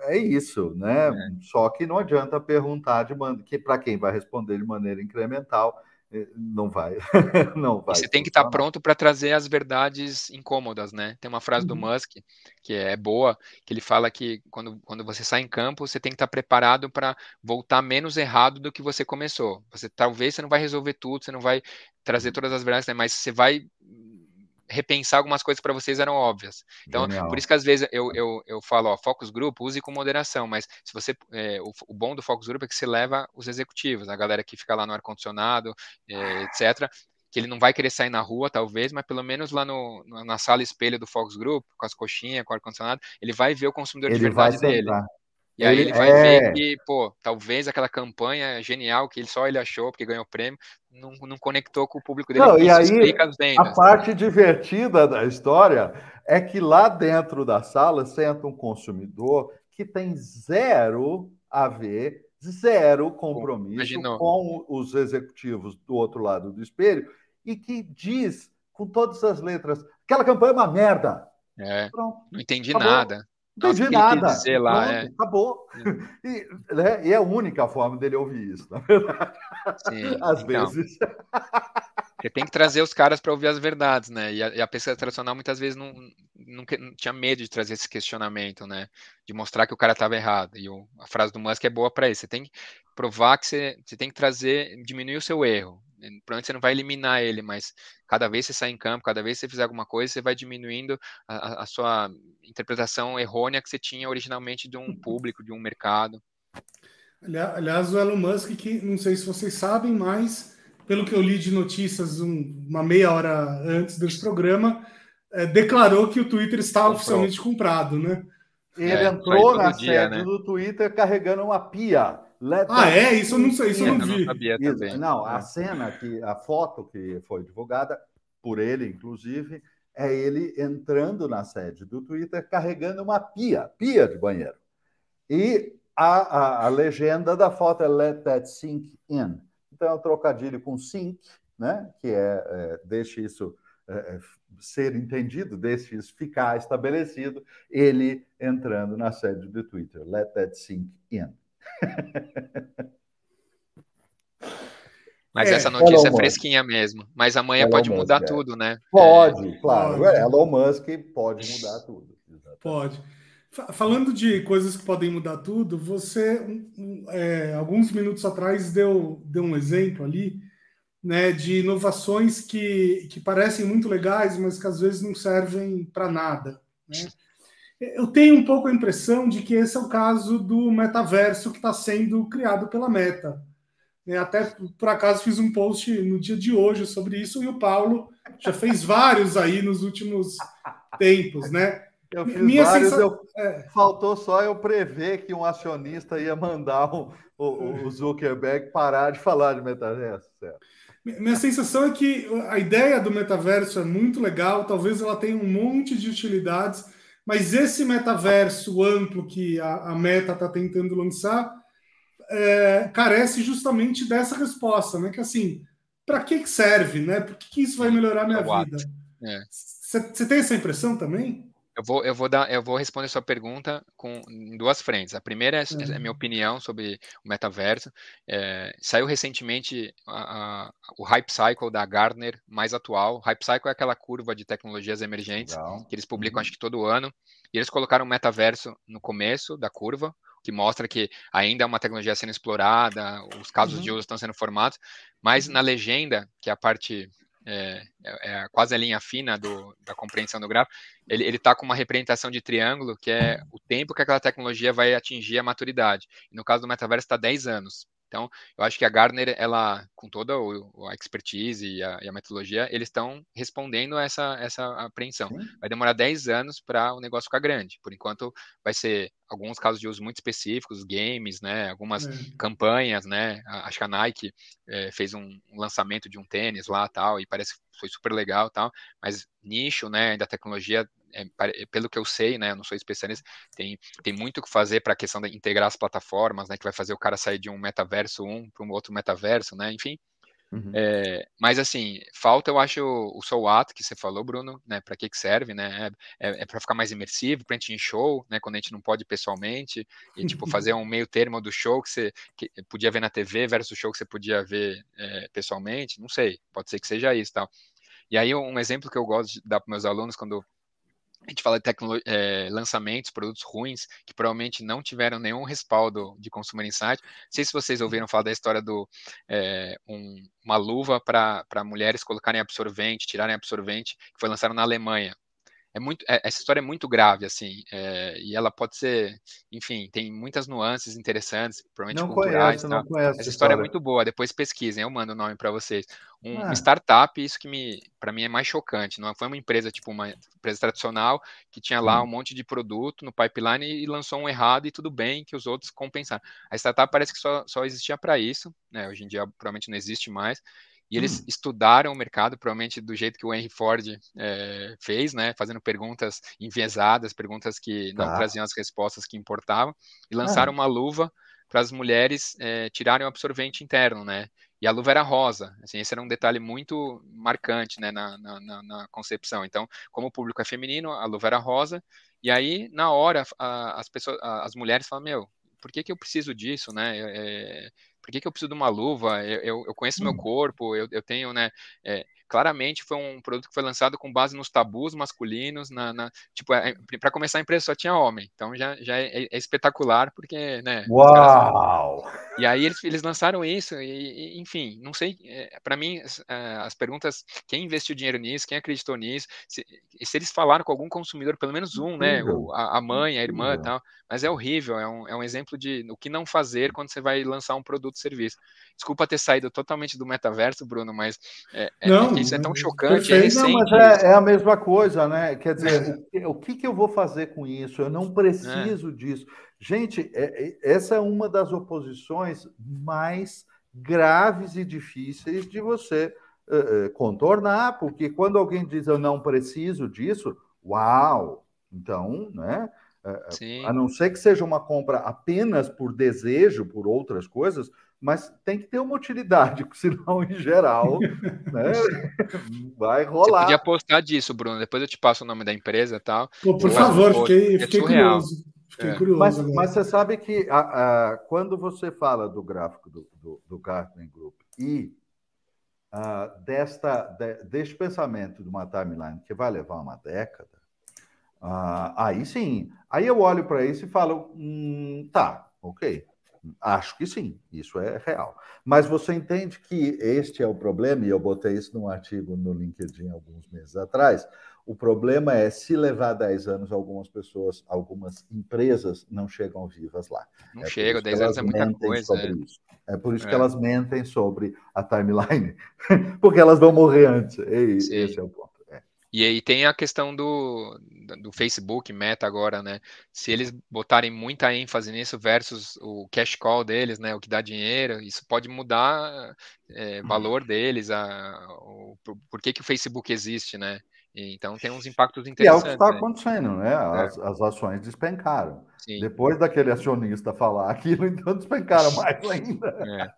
Speaker 3: É isso, né? É. Só que não adianta perguntar de man... que para quem vai responder de maneira incremental, não vai, não vai.
Speaker 2: E você tem que estar tá pronto para trazer as verdades incômodas, né? Tem uma frase uhum. do Musk que é boa, que ele fala que quando, quando você sai em campo, você tem que estar tá preparado para voltar menos errado do que você começou. Você talvez você não vai resolver tudo, você não vai trazer uhum. todas as verdades, né? mas você vai repensar algumas coisas para vocês eram óbvias. Então, Genial. por isso que às vezes eu, eu, eu falo, ó, focus group, use com moderação, mas se você, é, o, o, bom do focus group é que você leva os executivos, a galera que fica lá no ar-condicionado, é, etc., que ele não vai querer sair na rua, talvez, mas pelo menos lá no, na sala espelho do Focus Group, com as coxinhas, com o ar-condicionado, ele vai ver o consumidor ele de verdade dele. E aí ele vai é... ver que, pô, talvez aquela campanha genial que ele só ele achou porque ganhou o prêmio, não, não conectou com o público dele.
Speaker 3: Não, e aí, a parte divertida da história é que lá dentro da sala senta um consumidor que tem zero a ver zero compromisso Imaginou. com os executivos do outro lado do espelho e que diz com todas as letras: aquela campanha é uma merda.
Speaker 2: É, não entendi acabou. nada.
Speaker 3: Não entendi nada. Dizer lá, Pronto, é. Acabou. É. E, né, e, é a única forma dele ouvir isso, na verdade. Sim, Às então. vezes.
Speaker 2: Você tem que trazer os caras para ouvir as verdades, né? E a, e a, pesquisa tradicional muitas vezes não, não, não, tinha medo de trazer esse questionamento, né? De mostrar que o cara estava errado. E o, a frase do Musk é boa para isso. Você tem que provar que você, você tem que trazer, diminuir o seu erro. Provavelmente você não vai eliminar ele, mas cada vez que você sai em campo, cada vez que você fizer alguma coisa, você vai diminuindo a, a sua interpretação errônea que você tinha originalmente de um público, de um mercado.
Speaker 1: Aliás, o Elon Musk, que não sei se vocês sabem, mas pelo que eu li de notícias um, uma meia hora antes desse programa, é, declarou que o Twitter está Comprou. oficialmente comprado, né?
Speaker 3: Ele é, entrou na dia, sede né? do Twitter carregando uma pia.
Speaker 1: Let ah, é? Isso eu não sei, isso eu não vi.
Speaker 3: Não, não, a cena, que, a foto que foi divulgada por ele, inclusive, é ele entrando na sede do Twitter carregando uma pia, pia de banheiro. E a, a, a legenda da foto é Let that sink in. Então, é um trocadilho com sink, né? que é, é deixe isso é, é, ser entendido, deixe isso ficar estabelecido, ele entrando na sede do Twitter. Let that sink in.
Speaker 2: Mas é, essa notícia Elon é fresquinha Musk. mesmo. Mas amanhã Elon pode mudar Musk, é. tudo, né?
Speaker 3: Pode, é. claro. Pode. Elon Musk pode mudar tudo.
Speaker 1: Exatamente. Pode. Falando de coisas que podem mudar tudo, você, é, alguns minutos atrás, deu, deu um exemplo ali né, de inovações que, que parecem muito legais, mas que às vezes não servem para nada. Né? Eu tenho um pouco a impressão de que esse é o caso do metaverso que está sendo criado pela Meta. Né? Até por acaso fiz um post no dia de hoje sobre isso e o Paulo já fez vários aí nos últimos tempos, né?
Speaker 3: Eu fiz Minha vários, sensa... eu... É. faltou só eu prever que um acionista ia mandar o, o, o Zuckerberg parar de falar de metaverso. Certo?
Speaker 1: Minha sensação é que a ideia do metaverso é muito legal, talvez ela tenha um monte de utilidades, mas esse metaverso amplo que a, a Meta está tentando lançar é, carece justamente dessa resposta, né? Que assim, para que serve, né? Por que, que isso vai melhorar minha vida? Você é. tem essa impressão também?
Speaker 2: Eu vou, eu vou dar, eu vou responder sua pergunta com em duas frentes. A primeira é, é a minha uhum. opinião sobre o metaverso. É, saiu recentemente a, a, o Hype Cycle da Gartner mais atual. Hype Cycle é aquela curva de tecnologias emergentes Legal. que eles publicam uhum. acho que todo ano. E eles colocaram o metaverso no começo da curva, que mostra que ainda é uma tecnologia sendo explorada, os casos uhum. de uso estão sendo formados, mas uhum. na legenda, que é a parte é, é, é, quase a linha fina do, da compreensão do gráfico, ele está com uma representação de triângulo, que é o tempo que aquela tecnologia vai atingir a maturidade. No caso do metaverso está 10 anos. Então, eu acho que a Gartner, ela, com toda a expertise e a, e a metodologia, eles estão respondendo a essa, essa apreensão. Vai demorar 10 anos para o negócio ficar grande. Por enquanto, vai ser alguns casos de uso muito específicos, games, né, algumas é. campanhas, né, acho que a Nike é, fez um, um, lançamento de um tênis lá, tal, e parece que foi super legal, tal, mas nicho, né, da tecnologia é, pelo que eu sei, né, eu não sou especialista, tem, tem muito o que fazer para a questão de integrar as plataformas, né, que vai fazer o cara sair de um metaverso um para um outro metaverso, né, enfim. Uhum. É, mas assim, falta eu acho o SOAT que você falou, Bruno, né? Para que, que serve, né? É, é, é para ficar mais imersivo, para a gente ir em show, né? Quando a gente não pode pessoalmente, e tipo, fazer um meio termo do show que você que podia ver na TV versus o show que você podia ver é, pessoalmente, não sei, pode ser que seja isso tal. E aí, um exemplo que eu gosto de dar para meus alunos quando a gente fala de é, lançamentos, produtos ruins, que provavelmente não tiveram nenhum respaldo de Consumer Insight. Não sei se vocês ouviram falar da história do é, um, uma luva para mulheres colocarem absorvente, tirarem absorvente, que foi lançado na Alemanha é muito, é, essa história é muito grave, assim, é, e ela pode ser, enfim, tem muitas nuances interessantes, provavelmente não culturais. Conheço, não conheço essa história, história é muito boa, depois pesquisem, eu mando o nome para vocês. Um, ah. Startup, isso que me, para mim é mais chocante, não foi uma empresa tipo uma empresa tradicional que tinha lá um monte de produto no pipeline e lançou um errado e tudo bem que os outros compensaram. A startup parece que só, só existia para isso, né? Hoje em dia provavelmente não existe mais. E eles hum. estudaram o mercado, provavelmente do jeito que o Henry Ford é, fez, né? Fazendo perguntas enviesadas, perguntas que não tá. traziam as respostas que importavam, e lançaram ah. uma luva para as mulheres é, tirarem o absorvente interno, né? E a luva era rosa. Assim, esse era um detalhe muito marcante né, na, na, na, concepção. Então, como o público é feminino, a luva era rosa. E aí, na hora, a, as pessoas, a, as mulheres falam: Meu, por que, que eu preciso disso, né? É, por que, que eu preciso de uma luva? Eu, eu, eu conheço hum. meu corpo, eu, eu tenho, né? É, claramente foi um produto que foi lançado com base nos tabus masculinos, na, na tipo, é, para começar a empresa só tinha homem, então já, já é, é espetacular, porque, né?
Speaker 3: Uau!
Speaker 2: E aí eles, eles lançaram isso, e, e enfim, não sei, é, para mim, as, é, as, perguntas, quem investiu dinheiro nisso, quem acreditou nisso, se, se eles falaram com algum consumidor, pelo menos um, né? O, a, a, mãe, a irmã e tal, mas é horrível, é um, é um exemplo de o que não fazer quando você vai lançar um produto ou serviço. Desculpa ter saído totalmente do metaverso, Bruno, mas é, não, isso é tão chocante. É
Speaker 3: não, mas é, é, a mesma coisa, né? Quer dizer, o, que, que eu vou fazer com isso? Eu não preciso é. disso. Gente, é, é, essa é uma das oposições mais graves e difíceis de você uh, contornar, porque quando alguém diz eu não preciso disso, uau! Então, né? Sim. A não ser que seja uma compra apenas por desejo, por outras coisas, mas tem que ter uma utilidade, senão, em geral, né, vai rolar. Você
Speaker 2: podia postar disso, Bruno. Depois eu te passo o nome da empresa e tal.
Speaker 1: Pô, por favor, fiquei, é fiquei curioso. Fiquei é. curioso
Speaker 3: mas, mas, você sabe que a, a, quando você fala do gráfico do, do, do Gartner Group e a, desta, de, deste pensamento de uma timeline que vai levar uma década, aí sim. Aí eu olho para isso e falo, hum, tá, ok Acho que sim, isso é real. Mas você entende que este é o problema, e eu botei isso num artigo no LinkedIn alguns meses atrás. O problema é se levar 10 anos, algumas pessoas, algumas empresas não chegam vivas lá.
Speaker 2: Não é chega, 10 anos é muita coisa.
Speaker 3: É. Isso. é. por isso é. que elas mentem sobre a timeline, porque elas vão morrer antes. E, esse é o ponto.
Speaker 2: E aí tem a questão do, do Facebook, Meta agora, né? Se eles botarem muita ênfase nisso versus o cash call deles, né? O que dá dinheiro, isso pode mudar é, valor deles, a, o, por que, que o Facebook existe, né? Então tem uns impactos interessantes.
Speaker 3: E é o que está acontecendo, né? As, é. as ações despencaram. Sim. Depois daquele acionista falar aquilo, então despencaram mais ainda. É.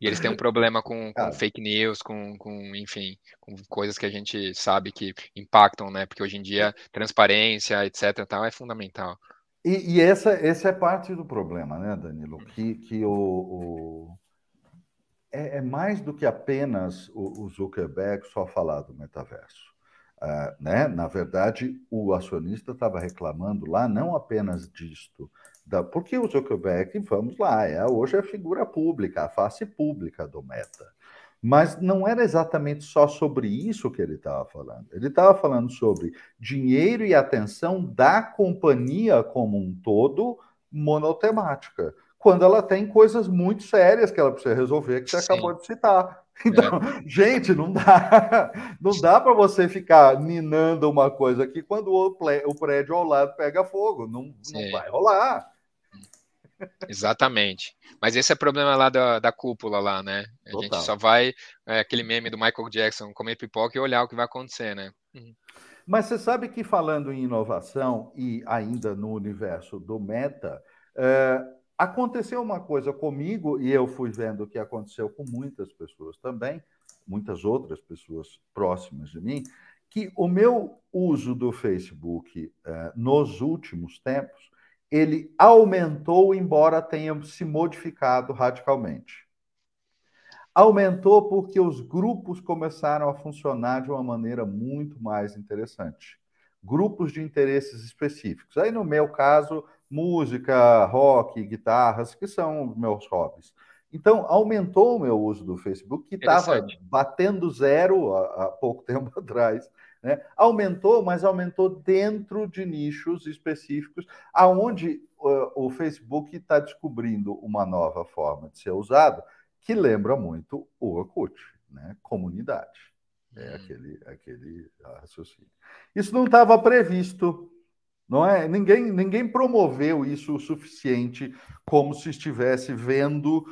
Speaker 2: E eles têm um problema com, com fake news, com, com, enfim, com coisas que a gente sabe que impactam, né? Porque hoje em dia transparência, etc, tal, é fundamental.
Speaker 3: E, e essa, essa é parte do problema, né, Danilo? Que, que o, o... É, é, mais do que apenas o, o Zuckerberg só falar do metaverso. Uh, né? Na verdade, o acionista estava reclamando lá não apenas disto, da, porque o Zuckerberg, vamos lá, é, hoje é a figura pública, a face pública do Meta. Mas não era exatamente só sobre isso que ele estava falando. Ele estava falando sobre dinheiro e atenção da companhia como um todo monotemática, quando ela tem coisas muito sérias que ela precisa resolver, que você Sim. acabou de citar. Então, é. gente, não dá, não dá para você ficar ninando uma coisa aqui quando o prédio ao lado pega fogo. Não, não vai rolar.
Speaker 2: Exatamente. Mas esse é o problema lá da, da cúpula lá, né? A Total. gente só vai, é, aquele meme do Michael Jackson, comer pipoca e olhar o que vai acontecer, né?
Speaker 3: Uhum. Mas você sabe que falando em inovação e ainda no universo do meta, é, aconteceu uma coisa comigo e eu fui vendo que aconteceu com muitas pessoas também, muitas outras pessoas próximas de mim, que o meu uso do Facebook é, nos últimos tempos ele aumentou, embora tenha se modificado radicalmente. Aumentou porque os grupos começaram a funcionar de uma maneira muito mais interessante. Grupos de interesses específicos. Aí, no meu caso, música, rock, guitarras, que são meus hobbies. Então, aumentou o meu uso do Facebook, que estava batendo zero há, há pouco tempo atrás. Né? Aumentou, mas aumentou dentro de nichos específicos, aonde uh, o Facebook está descobrindo uma nova forma de ser usado que lembra muito o Orkut, né? comunidade. É hum. aquele, aquele raciocínio. Isso não estava previsto, não é? Ninguém, ninguém promoveu isso o suficiente como se estivesse vendo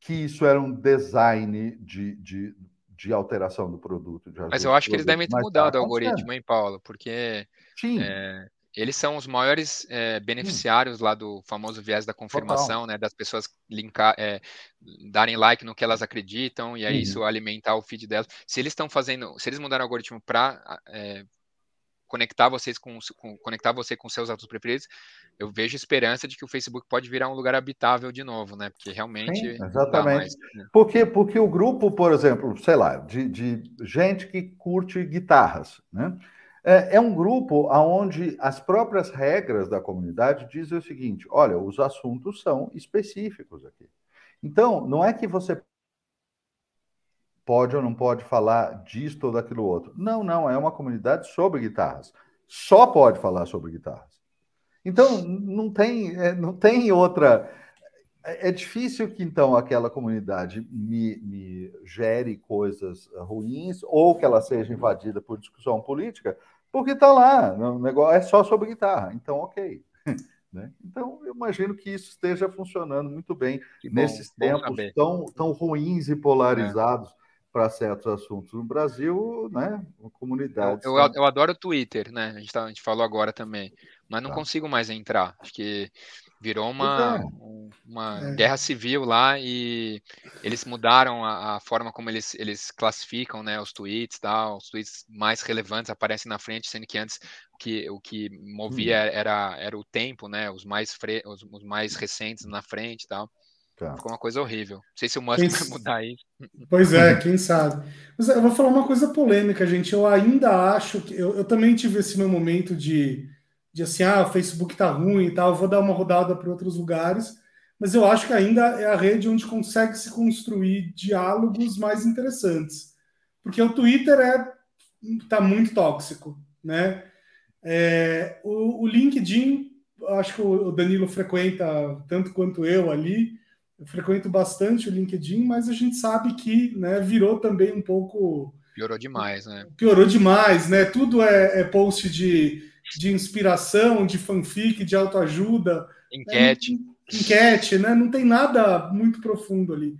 Speaker 3: que isso era um design de, de de alteração do produto.
Speaker 2: Mas eu acho que eles devem ter mudado tá o algoritmo, hein, Paulo? Porque Sim. É, eles são os maiores é, beneficiários hum. lá do famoso viés da confirmação, Total. né? Das pessoas linkar, é, darem like no que elas acreditam e aí uhum. isso alimentar o feed delas. Se eles estão fazendo, se eles mudaram o algoritmo para conectar vocês com, com, conectar você com seus autos preferidos, eu vejo esperança de que o Facebook pode virar um lugar habitável de novo, né? Porque realmente. Sim,
Speaker 3: exatamente. Mais, né? porque, porque o grupo, por exemplo, sei lá, de, de gente que curte guitarras, né? É, é um grupo onde as próprias regras da comunidade dizem o seguinte: olha, os assuntos são específicos aqui. Então, não é que você pode ou não pode falar disto ou daquilo outro. Não, não, é uma comunidade sobre guitarras. Só pode falar sobre guitarras. Então, não tem, é, não tem outra. É, é difícil que então aquela comunidade me, me gere coisas ruins ou que ela seja invadida por discussão política, porque está lá, o negócio é só sobre guitarra, então ok. né? Então, eu imagino que isso esteja funcionando muito bem bom, nesses tempos tão, tão ruins e polarizados é. Para certos assuntos no Brasil, né? Uma comunidade.
Speaker 2: Eu, eu, eu adoro o Twitter, né? A gente, tá, a gente falou agora também, mas não tá. consigo mais entrar. Acho que Virou uma, é. uma é. guerra civil lá e eles mudaram a, a, forma como eles, eles classificam né, os tweets, tal, os tweets mais relevantes aparecem na frente, sendo que antes o que, o que movia hum. era, era o tempo, né, os, mais fre, os, os mais recentes na frente e tal. Tá. Ficou uma coisa horrível. Não sei se o Musk quem... vai mudar isso.
Speaker 1: Pois é, quem sabe. Mas eu vou falar uma coisa polêmica, gente. Eu ainda acho que. Eu, eu também tive esse meu momento de de assim, ah, o Facebook tá ruim e tal, vou dar uma rodada para outros lugares, mas eu acho que ainda é a rede onde consegue se construir diálogos mais interessantes. Porque o Twitter é tá muito tóxico, né? É, o, o, LinkedIn, acho que o Danilo frequenta tanto quanto eu ali, eu frequento bastante o LinkedIn, mas a gente sabe que né, virou também um pouco.
Speaker 2: Piorou demais, né?
Speaker 1: Piorou demais, né? Tudo é, é post de de inspiração, de fanfic, de autoajuda.
Speaker 2: Enquete.
Speaker 1: Né? Enquete, né? Não tem nada muito profundo ali.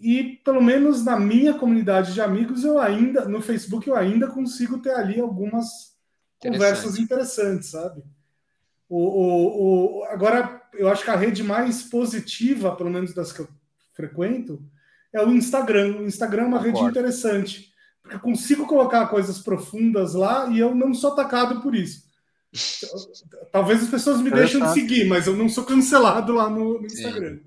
Speaker 1: E pelo menos na minha comunidade de amigos, eu ainda, no Facebook, eu ainda consigo ter ali algumas conversas interessantes, sabe? O, o, o, agora, eu acho que a rede mais positiva, pelo menos das que eu frequento, é o Instagram. O Instagram é uma Concordo. rede interessante, porque eu consigo colocar coisas profundas lá e eu não sou atacado por isso. Talvez as pessoas me deixem de seguir, mas eu não sou cancelado lá no, no Instagram.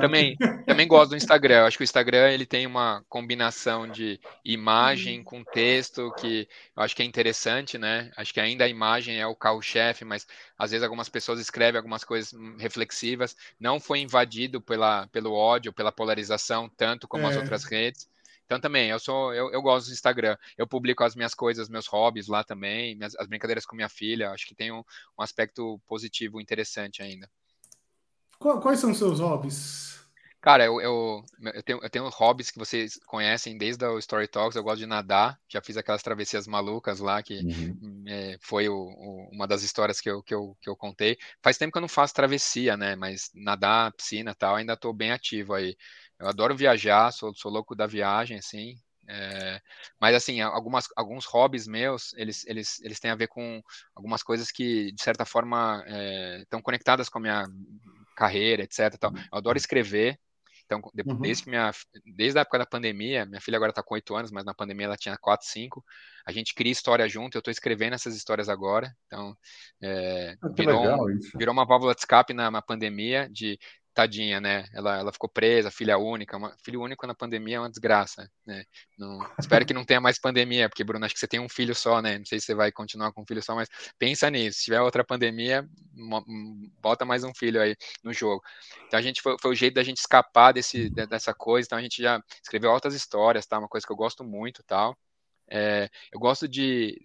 Speaker 2: Também, também gosto do Instagram. Eu acho que o Instagram ele tem uma combinação de imagem com texto que eu acho que é interessante, né? Acho que ainda a imagem é o carro-chefe, mas às vezes algumas pessoas escrevem algumas coisas reflexivas. Não foi invadido pela, pelo ódio, pela polarização, tanto como é. as outras redes. Então também, eu sou, eu, eu gosto do Instagram. Eu publico as minhas coisas, meus hobbies lá também, minhas, as brincadeiras com minha filha. Acho que tem um, um aspecto positivo, interessante ainda.
Speaker 1: Quais são os seus hobbies?
Speaker 2: Cara, eu, eu, eu, tenho, eu tenho hobbies que vocês conhecem desde o Story Talks. Eu gosto de nadar, já fiz aquelas travessias malucas lá, que uhum. é, foi o, o, uma das histórias que eu, que, eu, que eu contei. Faz tempo que eu não faço travessia, né? Mas nadar, piscina tal, ainda estou bem ativo aí. Eu adoro viajar, sou, sou louco da viagem, assim. É, mas assim, algumas, alguns hobbies meus, eles, eles, eles têm a ver com algumas coisas que, de certa forma, é, estão conectadas com a minha carreira, etc. Tal. Eu adoro escrever, então, uhum. desde, minha, desde a época da pandemia, minha filha agora está com oito anos, mas na pandemia ela tinha quatro, cinco. A gente cria história junto, eu estou escrevendo essas histórias agora. Então, é, ah, virou, virou, uma válvula de escape na, na pandemia de tadinha, né? Ela, ela ficou presa, filha única. Uma, filho único na pandemia é uma desgraça, né? Não, espero que não tenha mais pandemia, porque, Bruno, acho que você tem um filho só, né? Não sei se você vai continuar com um filho só, mas pensa nisso. Se tiver outra pandemia, bota mais um filho aí no jogo. Então, a gente foi, foi o jeito da gente escapar desse, dessa coisa. Então, a gente já escreveu outras histórias, tá? Uma coisa que eu gosto muito, tal. É, eu gosto de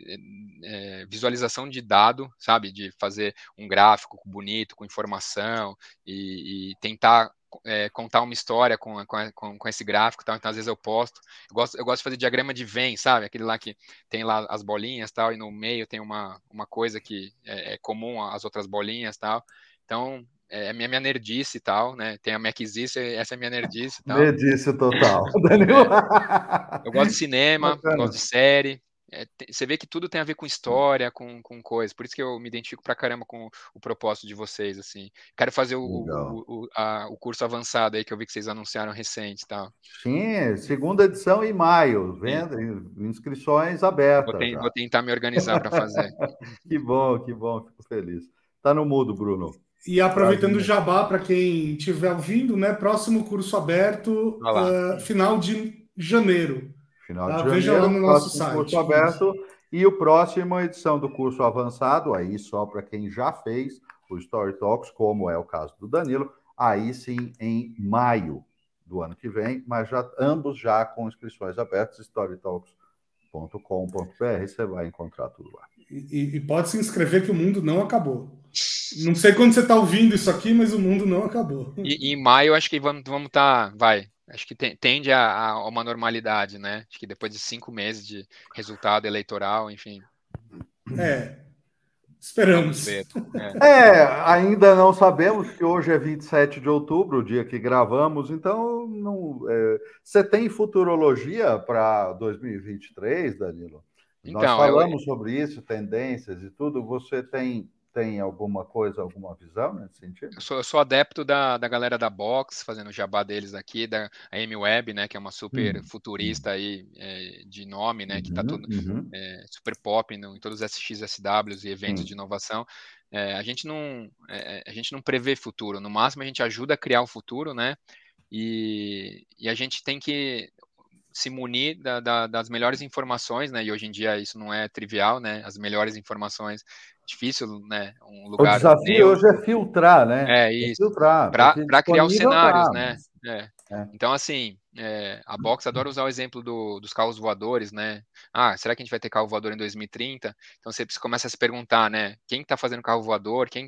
Speaker 2: é, visualização de dado, sabe? De fazer um gráfico bonito, com informação e, e tentar é, contar uma história com, com, com esse gráfico, tal. então às vezes eu posto. Eu gosto, eu gosto de fazer diagrama de Venn, sabe? Aquele lá que tem lá as bolinhas tal, e no meio tem uma, uma coisa que é, é comum às outras bolinhas tal. Então, é a minha, minha nerdice e tal, né? Tem a Maczice, essa é a minha nerdice e tal.
Speaker 3: Nerdice total.
Speaker 2: É, eu gosto de cinema, gosto de série. é, você vê que tudo tem a ver com história, com, com coisa. Por isso que eu me identifico pra caramba com o propósito de vocês, assim. Quero fazer o, o, o, a, o curso avançado aí que eu vi que vocês anunciaram recente, tal.
Speaker 3: Sim, segunda edição em maio, venda, inscrições abertas.
Speaker 2: Vou, vou tentar me organizar para fazer.
Speaker 3: que bom, que bom, fico feliz. Tá no mudo, Bruno.
Speaker 1: E aproveitando o jabá para quem estiver ouvindo, né? Próximo curso aberto, uh, final de janeiro.
Speaker 3: Final de ah, janeiro, veja lá no nosso site. Curso aberto e o próximo edição do curso avançado, aí só para quem já fez o Story Talks, como é o caso do Danilo, aí sim em maio do ano que vem, mas já ambos já com inscrições abertas, storytalks.com.br, você vai encontrar tudo lá.
Speaker 1: E, e, pode se inscrever que o mundo não acabou. Não sei quando você está ouvindo isso aqui, mas o mundo não acabou.
Speaker 2: E, em maio acho que vamos estar, vamos tá, vai, acho que tende a, a, uma normalidade, né? Acho que depois de cinco meses de resultado eleitoral, enfim.
Speaker 1: É, esperamos.
Speaker 3: É. é. ainda não sabemos que hoje é 27 de outubro, o dia que gravamos, então não, é, você tem futurologia para 2023, Danilo? Então, Nós falamos eu... sobre isso, tendências e tudo. Você tem tem alguma coisa, alguma visão nesse sentido?
Speaker 2: Eu sou, eu sou adepto da, da galera da Box, fazendo o jabá deles aqui, da M-Web, né, que é uma super uhum. futurista aí é, de nome, né, que está uhum, tudo uhum. é, super pop no, em todos os SXSWs e eventos de inovação. É, a gente não é, a gente não prevê futuro, no máximo a gente ajuda a criar o futuro, né? E, e a gente tem que se munir da, da, das melhores informações, né? E hoje em dia isso não é trivial, né? As melhores informações difícil, né? Um lugar.
Speaker 3: O desafio neutro. hoje é filtrar, né?
Speaker 2: É, é isso. É filtrar. Para criar os cenários, né? É. É. Então, assim, é, a Box adora usar o exemplo do, dos carros voadores, né? Ah, será que a gente vai ter carro voador em 2030? Então você começa a se perguntar, né? Quem está fazendo carro voador? Quem,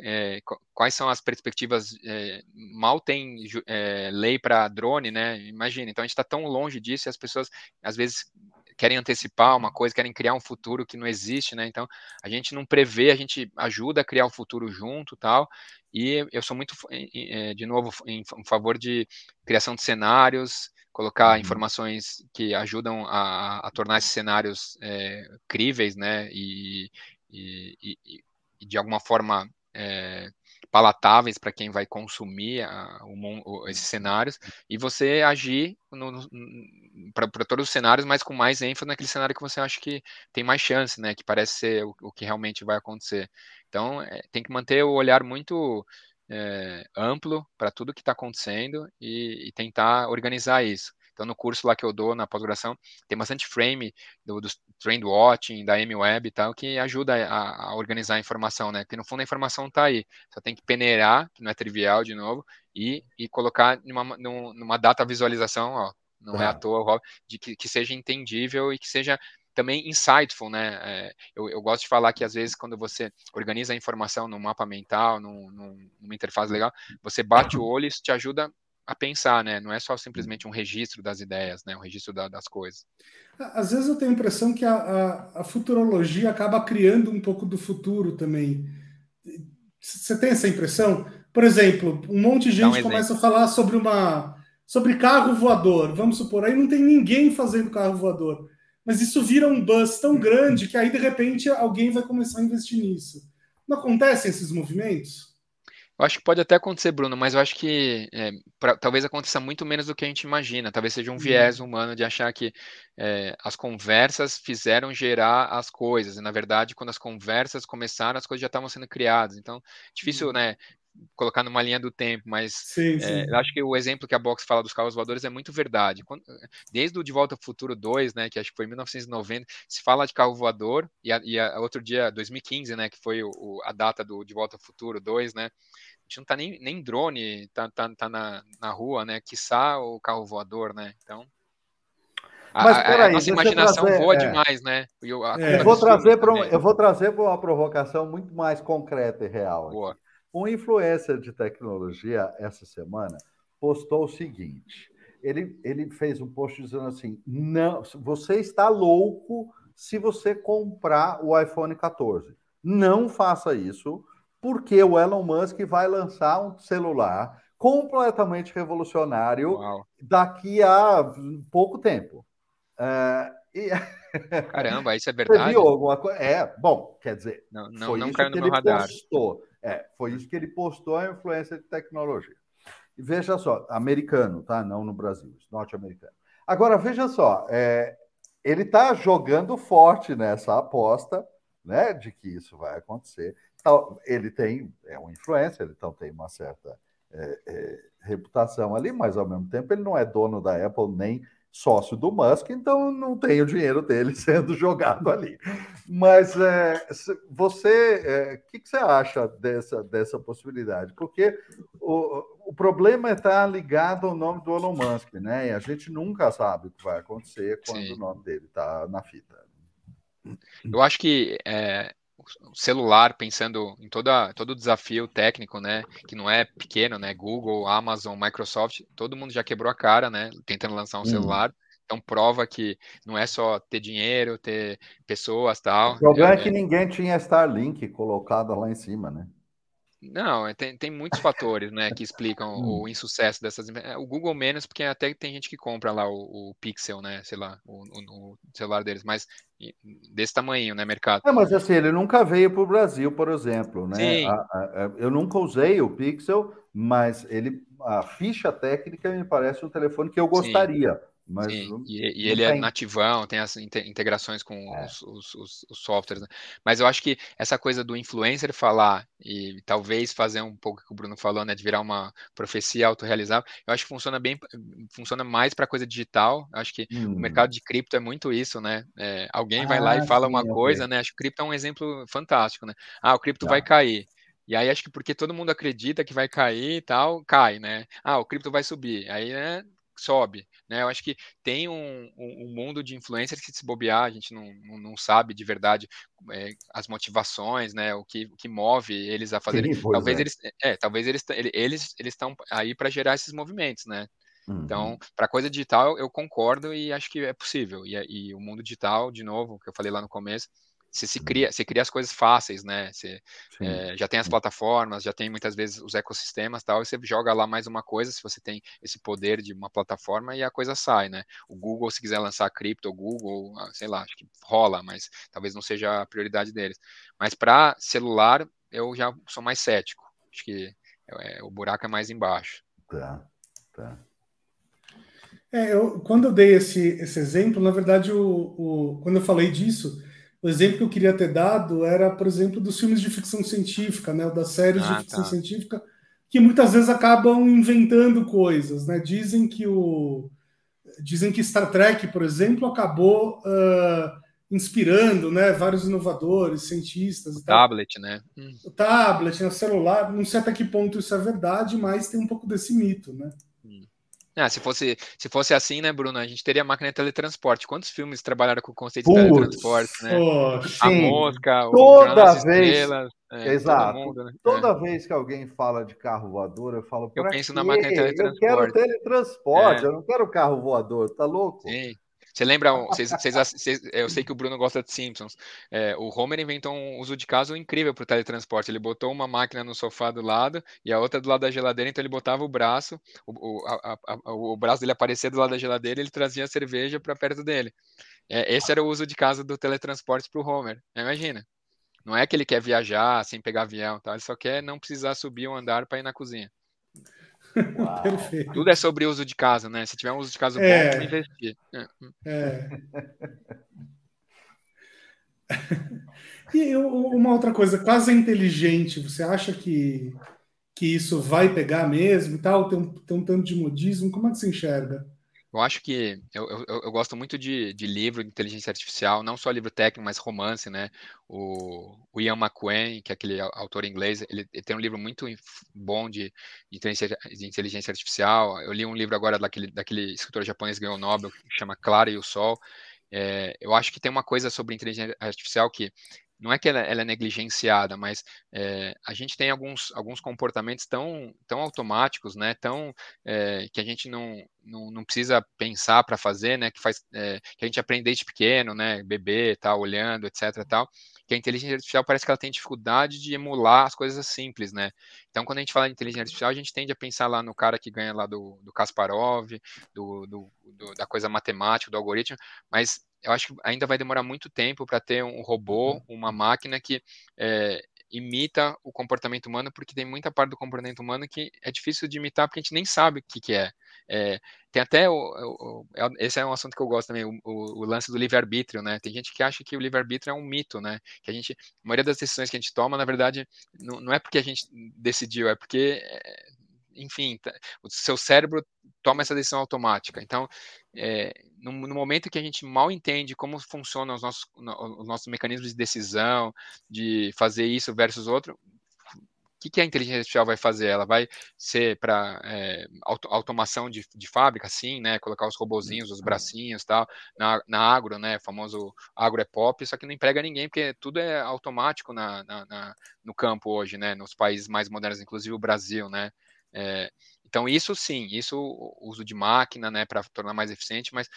Speaker 2: é, quais são as perspectivas? É, mal tem é, lei para drone, né? Imagina. Então a gente está tão longe disso e as pessoas às vezes querem antecipar uma coisa, querem criar um futuro que não existe, né? Então, a gente não prevê, a gente ajuda a criar o futuro junto, tal. E eu sou muito, eh, de novo, em favor de criação de cenários, colocar uhum. informações que ajudam a, a tornar esses cenários é, críveis, né? E, e, e, e de alguma forma é, palatáveis para quem vai consumir a, o, esses cenários e você agir para todos os cenários, mas com mais ênfase naquele cenário que você acha que tem mais chance, né? Que parece ser o, o que realmente vai acontecer. Então, é, tem que manter o olhar muito é, amplo para tudo que está acontecendo e, e tentar organizar isso. Então, no curso lá que eu dou na pós-graduação, tem bastante frame do, do trend watching, da M-Web e tal, que ajuda a, a, organizar a informação, né? Porque no fundo a informação está aí. Só tem que peneirar, que não é trivial de novo, e, e colocar numa, numa data visualização, ó, não é, é à toa, de que, que seja entendível e que seja também insightful, né? É, eu, eu, gosto de falar que às vezes quando você organiza a informação num mapa mental, num, num, numa interface legal, você bate o olho e isso te ajuda a pensar, né? Não é só simplesmente um registro das ideias, né? Um registro da, das coisas.
Speaker 1: Às vezes eu tenho a impressão que a, a, a, futurologia acaba criando um pouco do futuro também. Você tem essa impressão? Por exemplo, um monte de gente um começa a falar sobre uma sobre carro voador. Vamos supor, aí não tem ninguém fazendo carro voador. Mas isso vira um buzz tão grande que aí de repente alguém vai começar a investir nisso. Não acontecem esses movimentos?
Speaker 2: Eu acho que pode até acontecer, Bruno, mas eu acho que é, pra, talvez aconteça muito menos do que a gente imagina. Talvez seja um uhum. viés humano de achar que é, as conversas fizeram gerar as coisas. E, na verdade, quando as conversas começaram, as coisas já estavam sendo criadas. Então, difícil, uhum. né? Colocar numa linha do tempo, mas sim, é, sim. eu acho que o exemplo que a Box fala dos carros voadores é muito verdade. Quando, desde o De Volta ao Futuro 2, né, que acho que foi em 1990, se fala de carro voador, e, a, e a, outro dia, 2015, né, que foi o, a data do De Volta ao Futuro 2, né, gente não tá nem, nem drone, tá, tá, tá na, na rua, né? Quiçá o carro voador, né? Então. Mas, a, peraí, a nossa imaginação trazer, voa é, demais, né?
Speaker 3: Eu, é, eu vou trazer para um, eu vou trazer para uma provocação muito mais concreta e real. Boa. Um influencer de tecnologia essa semana postou o seguinte: ele, ele fez um post dizendo assim: não, você está louco se você comprar o iPhone 14. Não faça isso, porque o Elon Musk vai lançar um celular completamente revolucionário Uau. daqui a pouco tempo. É,
Speaker 2: E... Caramba, isso é verdade? Você
Speaker 3: viu alguma coisa? É, bom, quer dizer,
Speaker 2: não, não, foi não isso caiu que ele radar.
Speaker 3: postou. É, foi isso que ele postou a influência de tecnologia. E veja só, americano, tá? Não no Brasil, norte-americano. Agora, veja só, é, ele está jogando forte nessa aposta, né, de que isso vai acontecer. Então, ele tem, é um influencer, então tem uma certa é, é, reputação ali, mas ao mesmo tempo ele não é dono da Apple nem sócio do Musk, então não tem o dinheiro dele sendo jogado ali. Mas é, você, o é, que, que, você acha dessa, dessa possibilidade? Porque o, o problema está ligado ao nome do Elon Musk, né? E a gente nunca sabe o que vai acontecer quando Sim. o nome dele está na fita.
Speaker 2: Eu acho que é, o celular, pensando em toda, todo o desafio técnico, né, que não é pequeno, né, Google, Amazon, Microsoft, todo mundo já quebrou a cara, né, tentando lançar um hum. celular. Então prova que não é só ter dinheiro, ter pessoas tal.
Speaker 3: O problema é, é que ninguém tinha Starlink colocado lá em cima, né?
Speaker 2: Não, é, tem, tem muitos fatores, né, que explicam hum. o insucesso dessas empresas. O Google menos, porque até tem gente que compra lá o, o Pixel, né, sei lá, o, o, celular deles, mas desse tamanho, né, mercado.
Speaker 3: É, mas assim, ele nunca veio para o Brasil, por exemplo, né? Sim. A, a, eu nunca usei o Pixel, mas ele, a ficha técnica me parece um telefone que eu gostaria. Sim. Mas
Speaker 2: Sim, e, e ele é tem... é nativão, tem as integrações com é. os, os, os, os, softwares. Né? Mas eu acho que essa coisa do influencer falar e talvez fazer um pouco que o Bruno falou, né, de virar uma profecia autorrealizável, eu acho que funciona bem, funciona mais para coisa digital. Eu acho que hum. o mercado de cripto é muito isso, né? É, alguém ah, vai lá e fala sim, uma coisa, né? Acho que o cripto é um exemplo fantástico, né? Ah, o cripto tá. vai cair. E aí acho que porque todo mundo acredita que vai cair e tal, cai, né? Ah, o cripto vai subir. Aí, né, sobe. Né? Eu acho que tem um, um, um, mundo de influencers que se bobear, a gente não, não, não sabe de verdade é, as motivações, né? O que, o que move eles a fazer. Talvez é. eles, é, talvez eles eles eles estão aí para gerar esses movimentos, né? Então, uhum. para coisa digital, eu concordo e acho que é possível. E, e o mundo digital, de novo, que eu falei lá no começo, você se cria, você cria as coisas fáceis, né? Você é, já tem as plataformas, já tem muitas vezes os ecossistemas tal, e você joga lá mais uma coisa, se você tem esse poder de uma plataforma e a coisa sai, né? O Google, se quiser lançar cripto, o Google, ah, sei lá, acho que rola, mas talvez não seja a prioridade deles. Mas para celular, eu já sou mais cético. Acho que é, o buraco é mais embaixo.
Speaker 3: Tá, tá.
Speaker 1: É, eu, quando eu dei esse, esse exemplo, na verdade, o, o, quando eu falei disso, o exemplo que eu queria ter dado era, por exemplo, dos filmes de ficção científica, né, das séries ah, de ficção tá. científica, que muitas vezes acabam inventando coisas, né? Dizem que o dizem que Star Trek, por exemplo, acabou uh, inspirando, né, vários inovadores, cientistas.
Speaker 2: O tablet, né?
Speaker 1: Hum. O tablet, né, o celular. Não sei até que ponto isso é verdade, mas tem um pouco desse mito, né?
Speaker 2: Ah, se fosse, se fosse assim, né, Bruno, a gente teria máquina de teletransporte. Quantos filmes trabalharam com o conceito Puts, de teletransporte, né? Oh, a mosca,
Speaker 3: toda vez. Estrelas, é, Exato. Mundo, né? Toda é. vez que alguém fala de carro voador, eu falo.
Speaker 2: Eu penso quê? na máquina de teletransporte.
Speaker 3: Eu quero teletransporte, é. eu não quero carro voador, tá louco?
Speaker 2: Sim. Você lembra? Vocês, eu sei que o Bruno gosta de Simpsons. É, o Homer inventou um uso de caso incrível para o teletransporte. Ele botou uma máquina no sofá do lado e a outra do lado da geladeira, então ele botava o braço, o, o, a, a, o braço dele aparecia do lado da geladeira e ele trazia a cerveja para perto dele. É, esse era o uso de caso do teletransporte para o Homer. Imagina. Não é que ele quer viajar sem pegar avião, tá? ele só quer não precisar subir um andar para ir na cozinha. Perfeito. Tudo é sobre uso de casa, né? Se tiver um uso de casa é. bom, investir. É. é.
Speaker 1: e uma outra coisa, casa inteligente, você acha que, que isso vai pegar mesmo e tal? Tem um, tem um tanto de modismo, como é que você enxerga?
Speaker 2: Eu acho que eu, eu, eu gosto muito de, de, livro de inteligência artificial, não só livro técnico, mas romance, né? O, o Ian McQueen, que é aquele autor inglês, ele, ele tem um livro muito bom de, de, inteligência, de, inteligência, artificial. Eu li um livro agora daquele, daquele escritor japonês que ganhou o Nobel, que chama Clara e o Sol. É, eu acho que tem uma coisa sobre inteligência artificial que não é que ela, ela é negligenciada, mas é, a gente tem alguns, alguns comportamentos tão, tão automáticos, né, tão, é, que a gente não, não, não precisa pensar para fazer, né, que, faz, é, que a gente aprende desde pequeno, né, bebê, tal, olhando, etc, tal, que a inteligência artificial parece que ela tem dificuldade de emular as coisas simples, né, então quando a gente fala de inteligência artificial, a gente tende a pensar lá no cara que ganha lá do, do Kasparov, do, do, do da coisa matemática, do algoritmo, mas eu acho que ainda vai demorar muito tempo para ter um robô, uhum. uma máquina que é, imita o comportamento humano, porque tem muita parte do comportamento humano que é difícil de imitar porque a gente nem sabe o que, que é. é. Tem até, o, o, é, esse é um assunto que eu gosto também, o, o lance do livre-arbítrio, né? Tem gente que acha que o livre-arbítrio é um mito, né? Que a gente, a maioria das decisões que a gente toma, na verdade, não, não é porque a gente decidiu, é porque é, enfim, tá, o seu cérebro toma essa decisão automática. Então, é, no, no, momento que a gente mal entende como funcionam os nossos, os nossos mecanismos de decisão, de fazer isso versus outro, o que, que, a inteligência artificial vai fazer? Ela vai ser para é, auto, automação de, de, fábrica, sim, né? Colocar os robozinhos, os bracinhos tal, na, na agro, né? famoso agro é pop, só que não emprega ninguém, porque tudo é automático na, na, na, no campo hoje, né? Nos países mais modernos, inclusive o Brasil, né? É, então, isso sim, isso uso de máquina, né, para tornar mais eficiente, mas,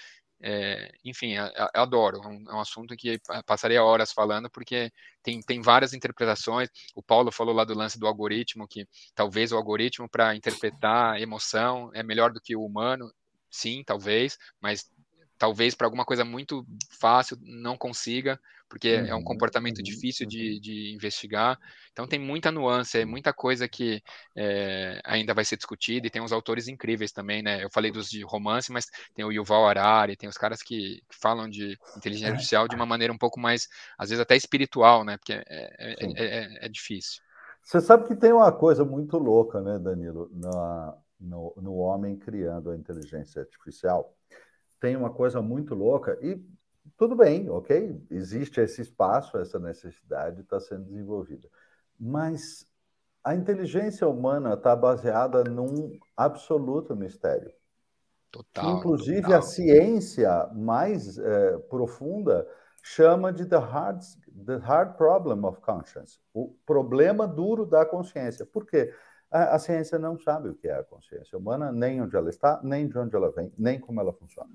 Speaker 2: é, enfim, eu, eu adoro, é um, é um, assunto que passaria horas falando, porque tem, tem várias interpretações. O Paulo falou lá do lance do algoritmo, que talvez o algoritmo para interpretar emoção é melhor do que o humano, sim, talvez, mas talvez para alguma coisa muito fácil não consiga, porque uhum, é um uhum, comportamento uhum, difícil de, uhum. de, investigar. Então tem muita nuance, é muita coisa que é, ainda vai ser discutida e tem uns autores incríveis também, né? Eu falei dos de romance, mas tem o Yuval Harari, tem os caras que, que falam de inteligência é. artificial de uma maneira um pouco mais, às vezes até espiritual, né? Porque é, é, é, é difícil.
Speaker 3: Você sabe que tem uma coisa muito louca, né, Danilo, na, no, no homem criando a inteligência artificial tem uma coisa muito louca e tudo bem, ok? Existe esse espaço, essa necessidade está sendo desenvolvida. Mas a inteligência humana está baseada num absoluto mistério. Total. Inclusive, total. a ciência mais é, profunda chama de the hard, the hard problem of conscience o problema duro da consciência. Por quê? A, a, ciência não sabe o que é a consciência humana, nem onde ela está, nem de onde ela vem, nem como ela funciona.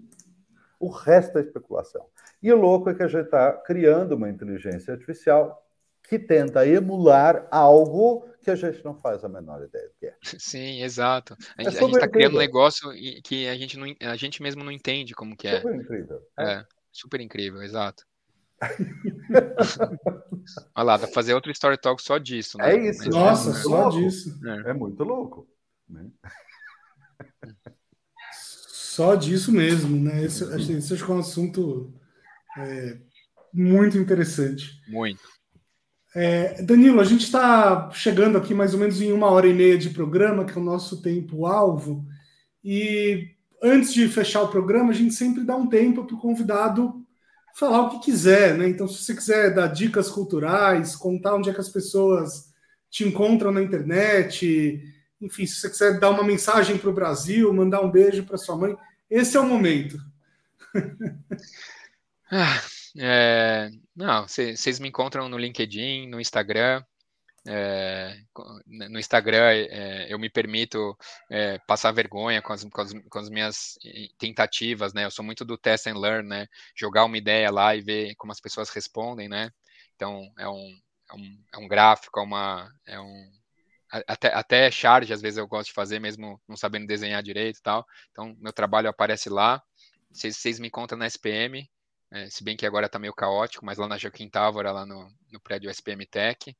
Speaker 3: O resto é especulação. E o louco é que a gente está criando uma inteligência artificial que tenta emular algo que a gente não faz a menor ideia do que é.
Speaker 2: Sim, exato. A gente é está criando um negócio que a gente, não, a gente mesmo não entende como que é.
Speaker 3: Super incrível.
Speaker 2: É, é super incrível, exato. Olha lá, dá pra fazer outro Story Talk só disso,
Speaker 3: né? É isso.
Speaker 1: Nossa, é só louco. disso.
Speaker 3: É. é. muito louco. Né?
Speaker 1: Só disso mesmo, né? Esse, esse acho que é um assunto é, muito interessante.
Speaker 2: Muito.
Speaker 1: É, Danilo, a gente está chegando aqui mais ou menos em uma hora e meia de programa, que é o nosso tempo-alvo. E antes de fechar o programa, a gente sempre dá um tempo para o convidado falar o que quiser, né? Então, se você quiser dar dicas culturais, contar onde é que as pessoas te encontram na internet, enfim, se você quiser dar uma mensagem para o Brasil, mandar um beijo para sua mãe, esse é o momento.
Speaker 2: ah, é, não, vocês me encontram no LinkedIn, no Instagram. É, no Instagram é, eu me permito é, passar vergonha com as, com as, com, as, minhas tentativas, né? Eu sou muito do test and learn, né? Jogar uma ideia lá e ver como as pessoas respondem, né? Então é um, é um, é um gráfico, é, uma, é um, até, até charge, às vezes eu gosto de fazer, mesmo não sabendo desenhar direito e tal. Então, meu trabalho aparece lá. Vocês, vocês me encontram na SPM, é, se bem que agora está meio caótico, mas lá na Joaquim Távora, lá no, no prédio SPM Tech.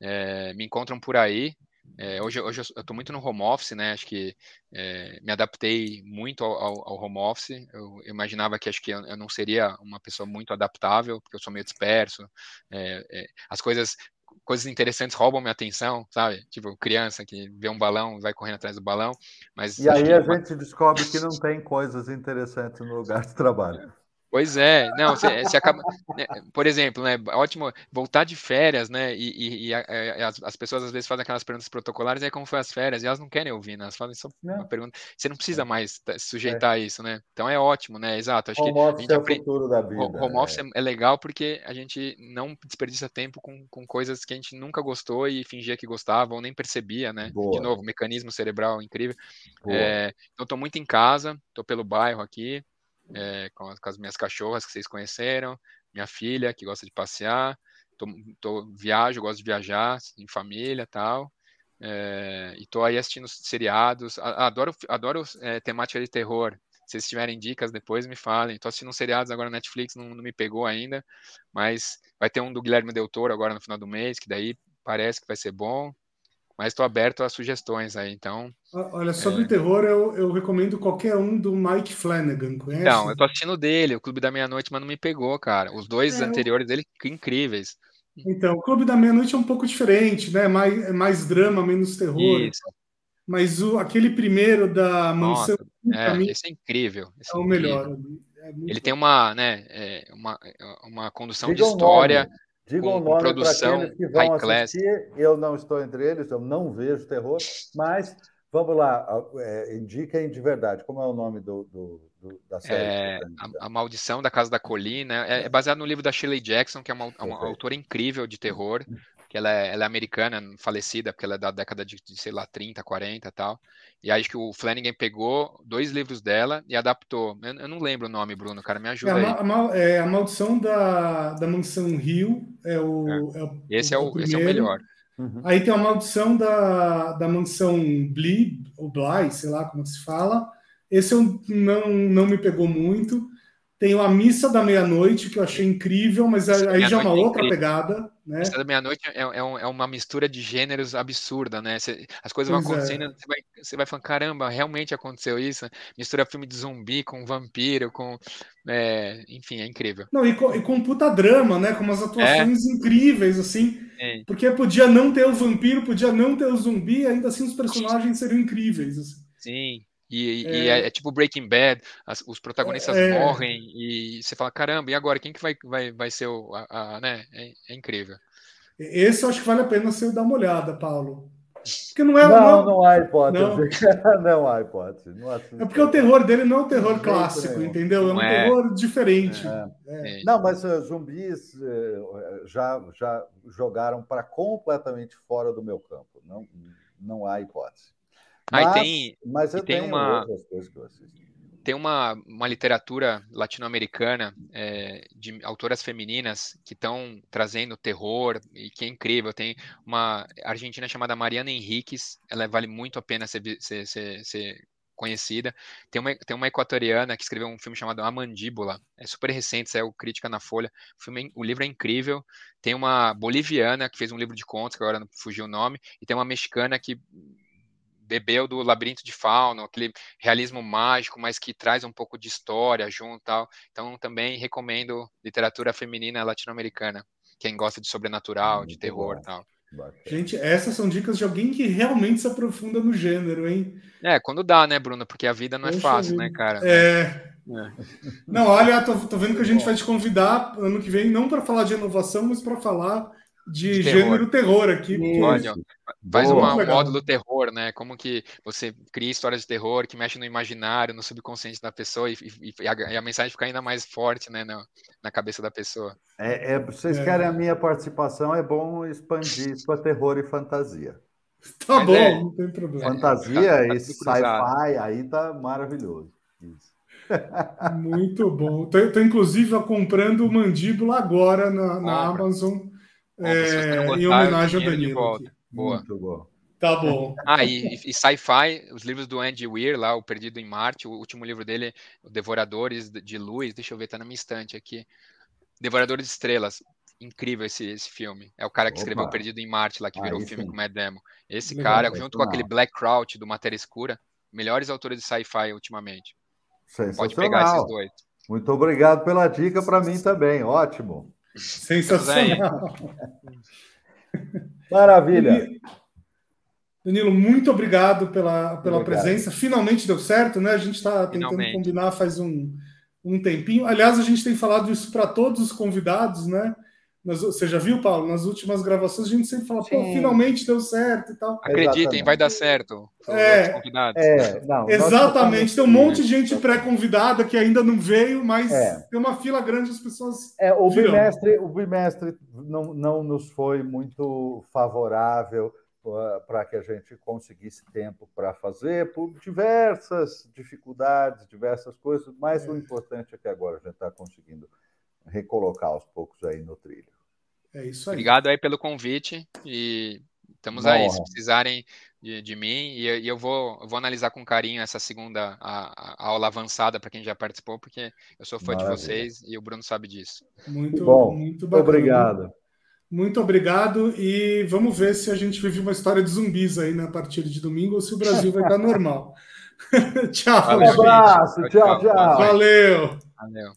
Speaker 2: É, me encontram por aí. É, hoje, hoje eu estou muito no home office, né? Acho que é, me adaptei muito ao, ao, home office. Eu, imaginava que acho que eu, eu, não seria uma pessoa muito adaptável, porque eu sou meio disperso. É, é as coisas coisas interessantes roubam minha atenção, sabe? Tipo, criança que vê um balão, vai correndo atrás do balão. Mas
Speaker 3: e aí a uma... gente descobre que não tem coisas interessantes no lugar de trabalho.
Speaker 2: Pois é, não, você, você acaba, né, por exemplo, né, ótimo voltar de férias, né, e, e, e a, as, as, pessoas às vezes fazem aquelas perguntas protocolares, aí como foi as férias, e elas não querem ouvir, né, elas fazem só não. uma pergunta, você não precisa é. mais sujeitar é. isso, né, então é ótimo, né, exato, acho
Speaker 3: home que a gente é aprende, futuro da vida,
Speaker 2: home office é. é legal porque a gente não desperdiça tempo com, com coisas que a gente nunca gostou e fingia que gostava ou nem percebia, né, Boa. de novo, mecanismo cerebral incrível, é, então estou muito em casa, estou pelo bairro aqui, é, com, as, com, as, minhas cachorras que vocês conheceram, minha filha que gosta de passear, tô, tô viajo, gosto de viajar em família tal. É, e tô aí assistindo seriados, adoro, adoro é, temática de terror. Se vocês tiverem dicas depois, me falem. Tô assistindo seriados agora na Netflix, não, não me pegou ainda, mas vai ter um do Guilherme Del Toro agora no final do mês, que daí parece que vai ser bom. Mas estou aberto a sugestões aí, então.
Speaker 1: Olha, sobre é... terror, eu, eu recomendo qualquer um do Mike Flanagan, conhece?
Speaker 2: Não, eu tô assistindo dele, o Clube da Meia-Noite, mas não me pegou, cara. Os dois é, anteriores dele, que incríveis.
Speaker 1: Então, o Clube da Meia-Noite é um pouco diferente, né? Mais, é mais drama, menos terror. Isso. Mas o, aquele primeiro da mansão.
Speaker 2: Nossa, é, mim, esse é incrível. Esse
Speaker 1: é o melhor.
Speaker 2: É ele tem uma, né, é, uma, uma condução Diga de história.
Speaker 3: Diga um nome para que vão assistir. Eu não estou entre eles, eu não vejo terror, mas vamos lá, é, indiquem de verdade. Como é o nome do, do, do da série?
Speaker 2: É, a, a, Maldição da Casa da Colina. É, é, baseado no livro da Shirley Jackson, que é uma, uma autora incrível de terror que ela é, ela é, americana, falecida, porque ela é da década de, de, sei lá, 30, 40 e tal. E aí acho que o Flanagan pegou dois livros dela e adaptou. Eu, eu não lembro o nome, Bruno, cara, me ajuda
Speaker 1: é, a, a, é, a Maldição da, da Mansão Rio é o, é.
Speaker 2: é o esse, é o, o esse é o melhor.
Speaker 1: Uhum. Aí tem a Maldição da, da Mansão Bly, ou Bly, sei lá como se fala. Esse eu não, não me pegou muito. Tem a Missa da Meia-Noite, que eu achei incrível, mas aí já é uma outra incrível. pegada. Né?
Speaker 2: Missa da Meia-Noite é, é, é, uma mistura de gêneros absurda, né? as coisas pois vão é. acontecendo, é. você, vai, você vai falando, caramba, realmente aconteceu isso? Mistura filme de zumbi com vampiro, com. É, enfim, é incrível.
Speaker 1: Não, e com, e com puta drama, né? Com umas atuações é. incríveis, assim. Porque podia não ter o vampiro, podia não ter o zumbi, ainda assim os personagens seriam incríveis. Assim.
Speaker 2: Sim. E, é. e é, é, tipo Breaking Bad, as, os protagonistas é. morrem e você fala, caramba, e agora? Quem que vai, vai, vai ser o. A, a né? É, é, incrível.
Speaker 1: Esse eu acho que vale a pena você dar uma olhada, Paulo. Porque não é.
Speaker 3: Não, não, não há hipótese. Não, não há hipótese. Não
Speaker 1: é porque o terror dele não é um terror clássico, entendeu? É um é. terror diferente.
Speaker 3: É. Não, mas uh, zumbis uh, já, já jogaram para completamente fora do meu campo. Não, não há hipótese.
Speaker 2: Mas, tem, mas eu tem uma, tem uma, uma literatura latino-americana é, de autoras femininas que estão trazendo terror e que é incrível. Tem uma argentina chamada Mariana Henriques, ela vale muito a pena ser, ser, ser, ser conhecida. Tem uma, tem uma equatoriana que escreveu um filme chamado A Mandíbula, é super recente, saiu crítica na Folha. O, filme, é o livro é incrível. Tem uma boliviana que fez um livro de contos, que agora não fugiu o nome, e tem uma mexicana que bebeu do Labirinto de Fauno, aquele realismo mágico, mas que traz um pouco de história junto tal. Então também recomendo literatura feminina latino-americana, quem gosta de sobrenatural, Muito de terror bom. tal.
Speaker 1: Gente, essas são dicas de alguém que realmente se aprofunda no gênero, hein?
Speaker 2: É, quando dá, né, Bruno? Porque a vida não é fácil, né, cara?
Speaker 1: É. é. Não, olha, tô, tô, vendo que a gente vai te convidar ano que vem, não para falar de inovação, mas para falar de, de terror. gênero terror aqui.
Speaker 2: Olha, faz uma, um módulo terror, né? Como que você cria histórias de terror que mexem no imaginário, no subconsciente da pessoa e, e, e, a, e a, mensagem fica ainda mais forte, né, na, na cabeça da pessoa.
Speaker 3: É, é vocês é. querem a minha participação? É bom expandir isso para terror e fantasia.
Speaker 1: Tá Mas bom, é, não tem problema.
Speaker 3: Fantasia tá, tá e sci-fi, aí tá maravilhoso. Isso.
Speaker 1: Muito bom. Tô inclusive comprando mandíbula agora na, na Amazon é, em homenagem ao Danilo.
Speaker 2: Boa. Muito
Speaker 1: bom. Tá bom.
Speaker 2: Ah, e, e sci-fi, os livros do Andy Weir, lá, O Perdido em Marte, o último livro dele, Devoradores de Luz, deixa eu ver, tá na minha estante aqui. Devoradores de Estrelas. Incrível esse, esse filme. É o cara que Opa. escreveu Perdido em Marte, lá, que virou o filme sim. com Mad Demo. Esse Legal, cara, junto com aquele Black Crouch do Matéria Escura, melhores autores de sci-fi ultimamente. Pode pegar esses dois.
Speaker 3: Muito obrigado pela dica para mim também. Ótimo.
Speaker 1: Sensacional.
Speaker 3: Maravilha.
Speaker 1: Danilo, muito obrigado pela, pela obrigado. presença. Finalmente deu certo, né? A gente está tentando Finalmente. combinar faz um, um tempinho. Aliás, a gente tem falado isso para todos os convidados, né? Nas, você já viu, Paulo? Nas últimas gravações a gente sempre fala, pô, finalmente deu certo e tal.
Speaker 2: Acreditem, Exatamente. vai dar certo.
Speaker 1: É, é não, Exatamente. Tem um monte de gente pré-convidada que ainda não veio, mas é. tem uma fila grande as pessoas.
Speaker 3: É, o bimestre, o bimestre não, não nos foi muito favorável uh, para que a gente conseguisse tempo para fazer, por diversas dificuldades, diversas coisas, mas é. o importante é que agora a gente está conseguindo recolocar aos poucos aí no trilho.
Speaker 1: É isso aí.
Speaker 2: Obrigado aí pelo convite e estamos aí. Se precisarem de, de mim e, e, eu vou, vou analisar com carinho essa segunda a, a aula avançada para quem já participou, porque eu sou fã Maravilha. de vocês e o Bruno sabe disso.
Speaker 1: Muito bom, muito
Speaker 3: bacana. Obrigado.
Speaker 1: Muito obrigado e vamos ver se a gente vive uma história de zumbis aí na né, partir de domingo ou se o Brasil vai estar normal. tchau,
Speaker 3: um abraço, tchau, tchau.
Speaker 1: Valeu.
Speaker 2: Valeu.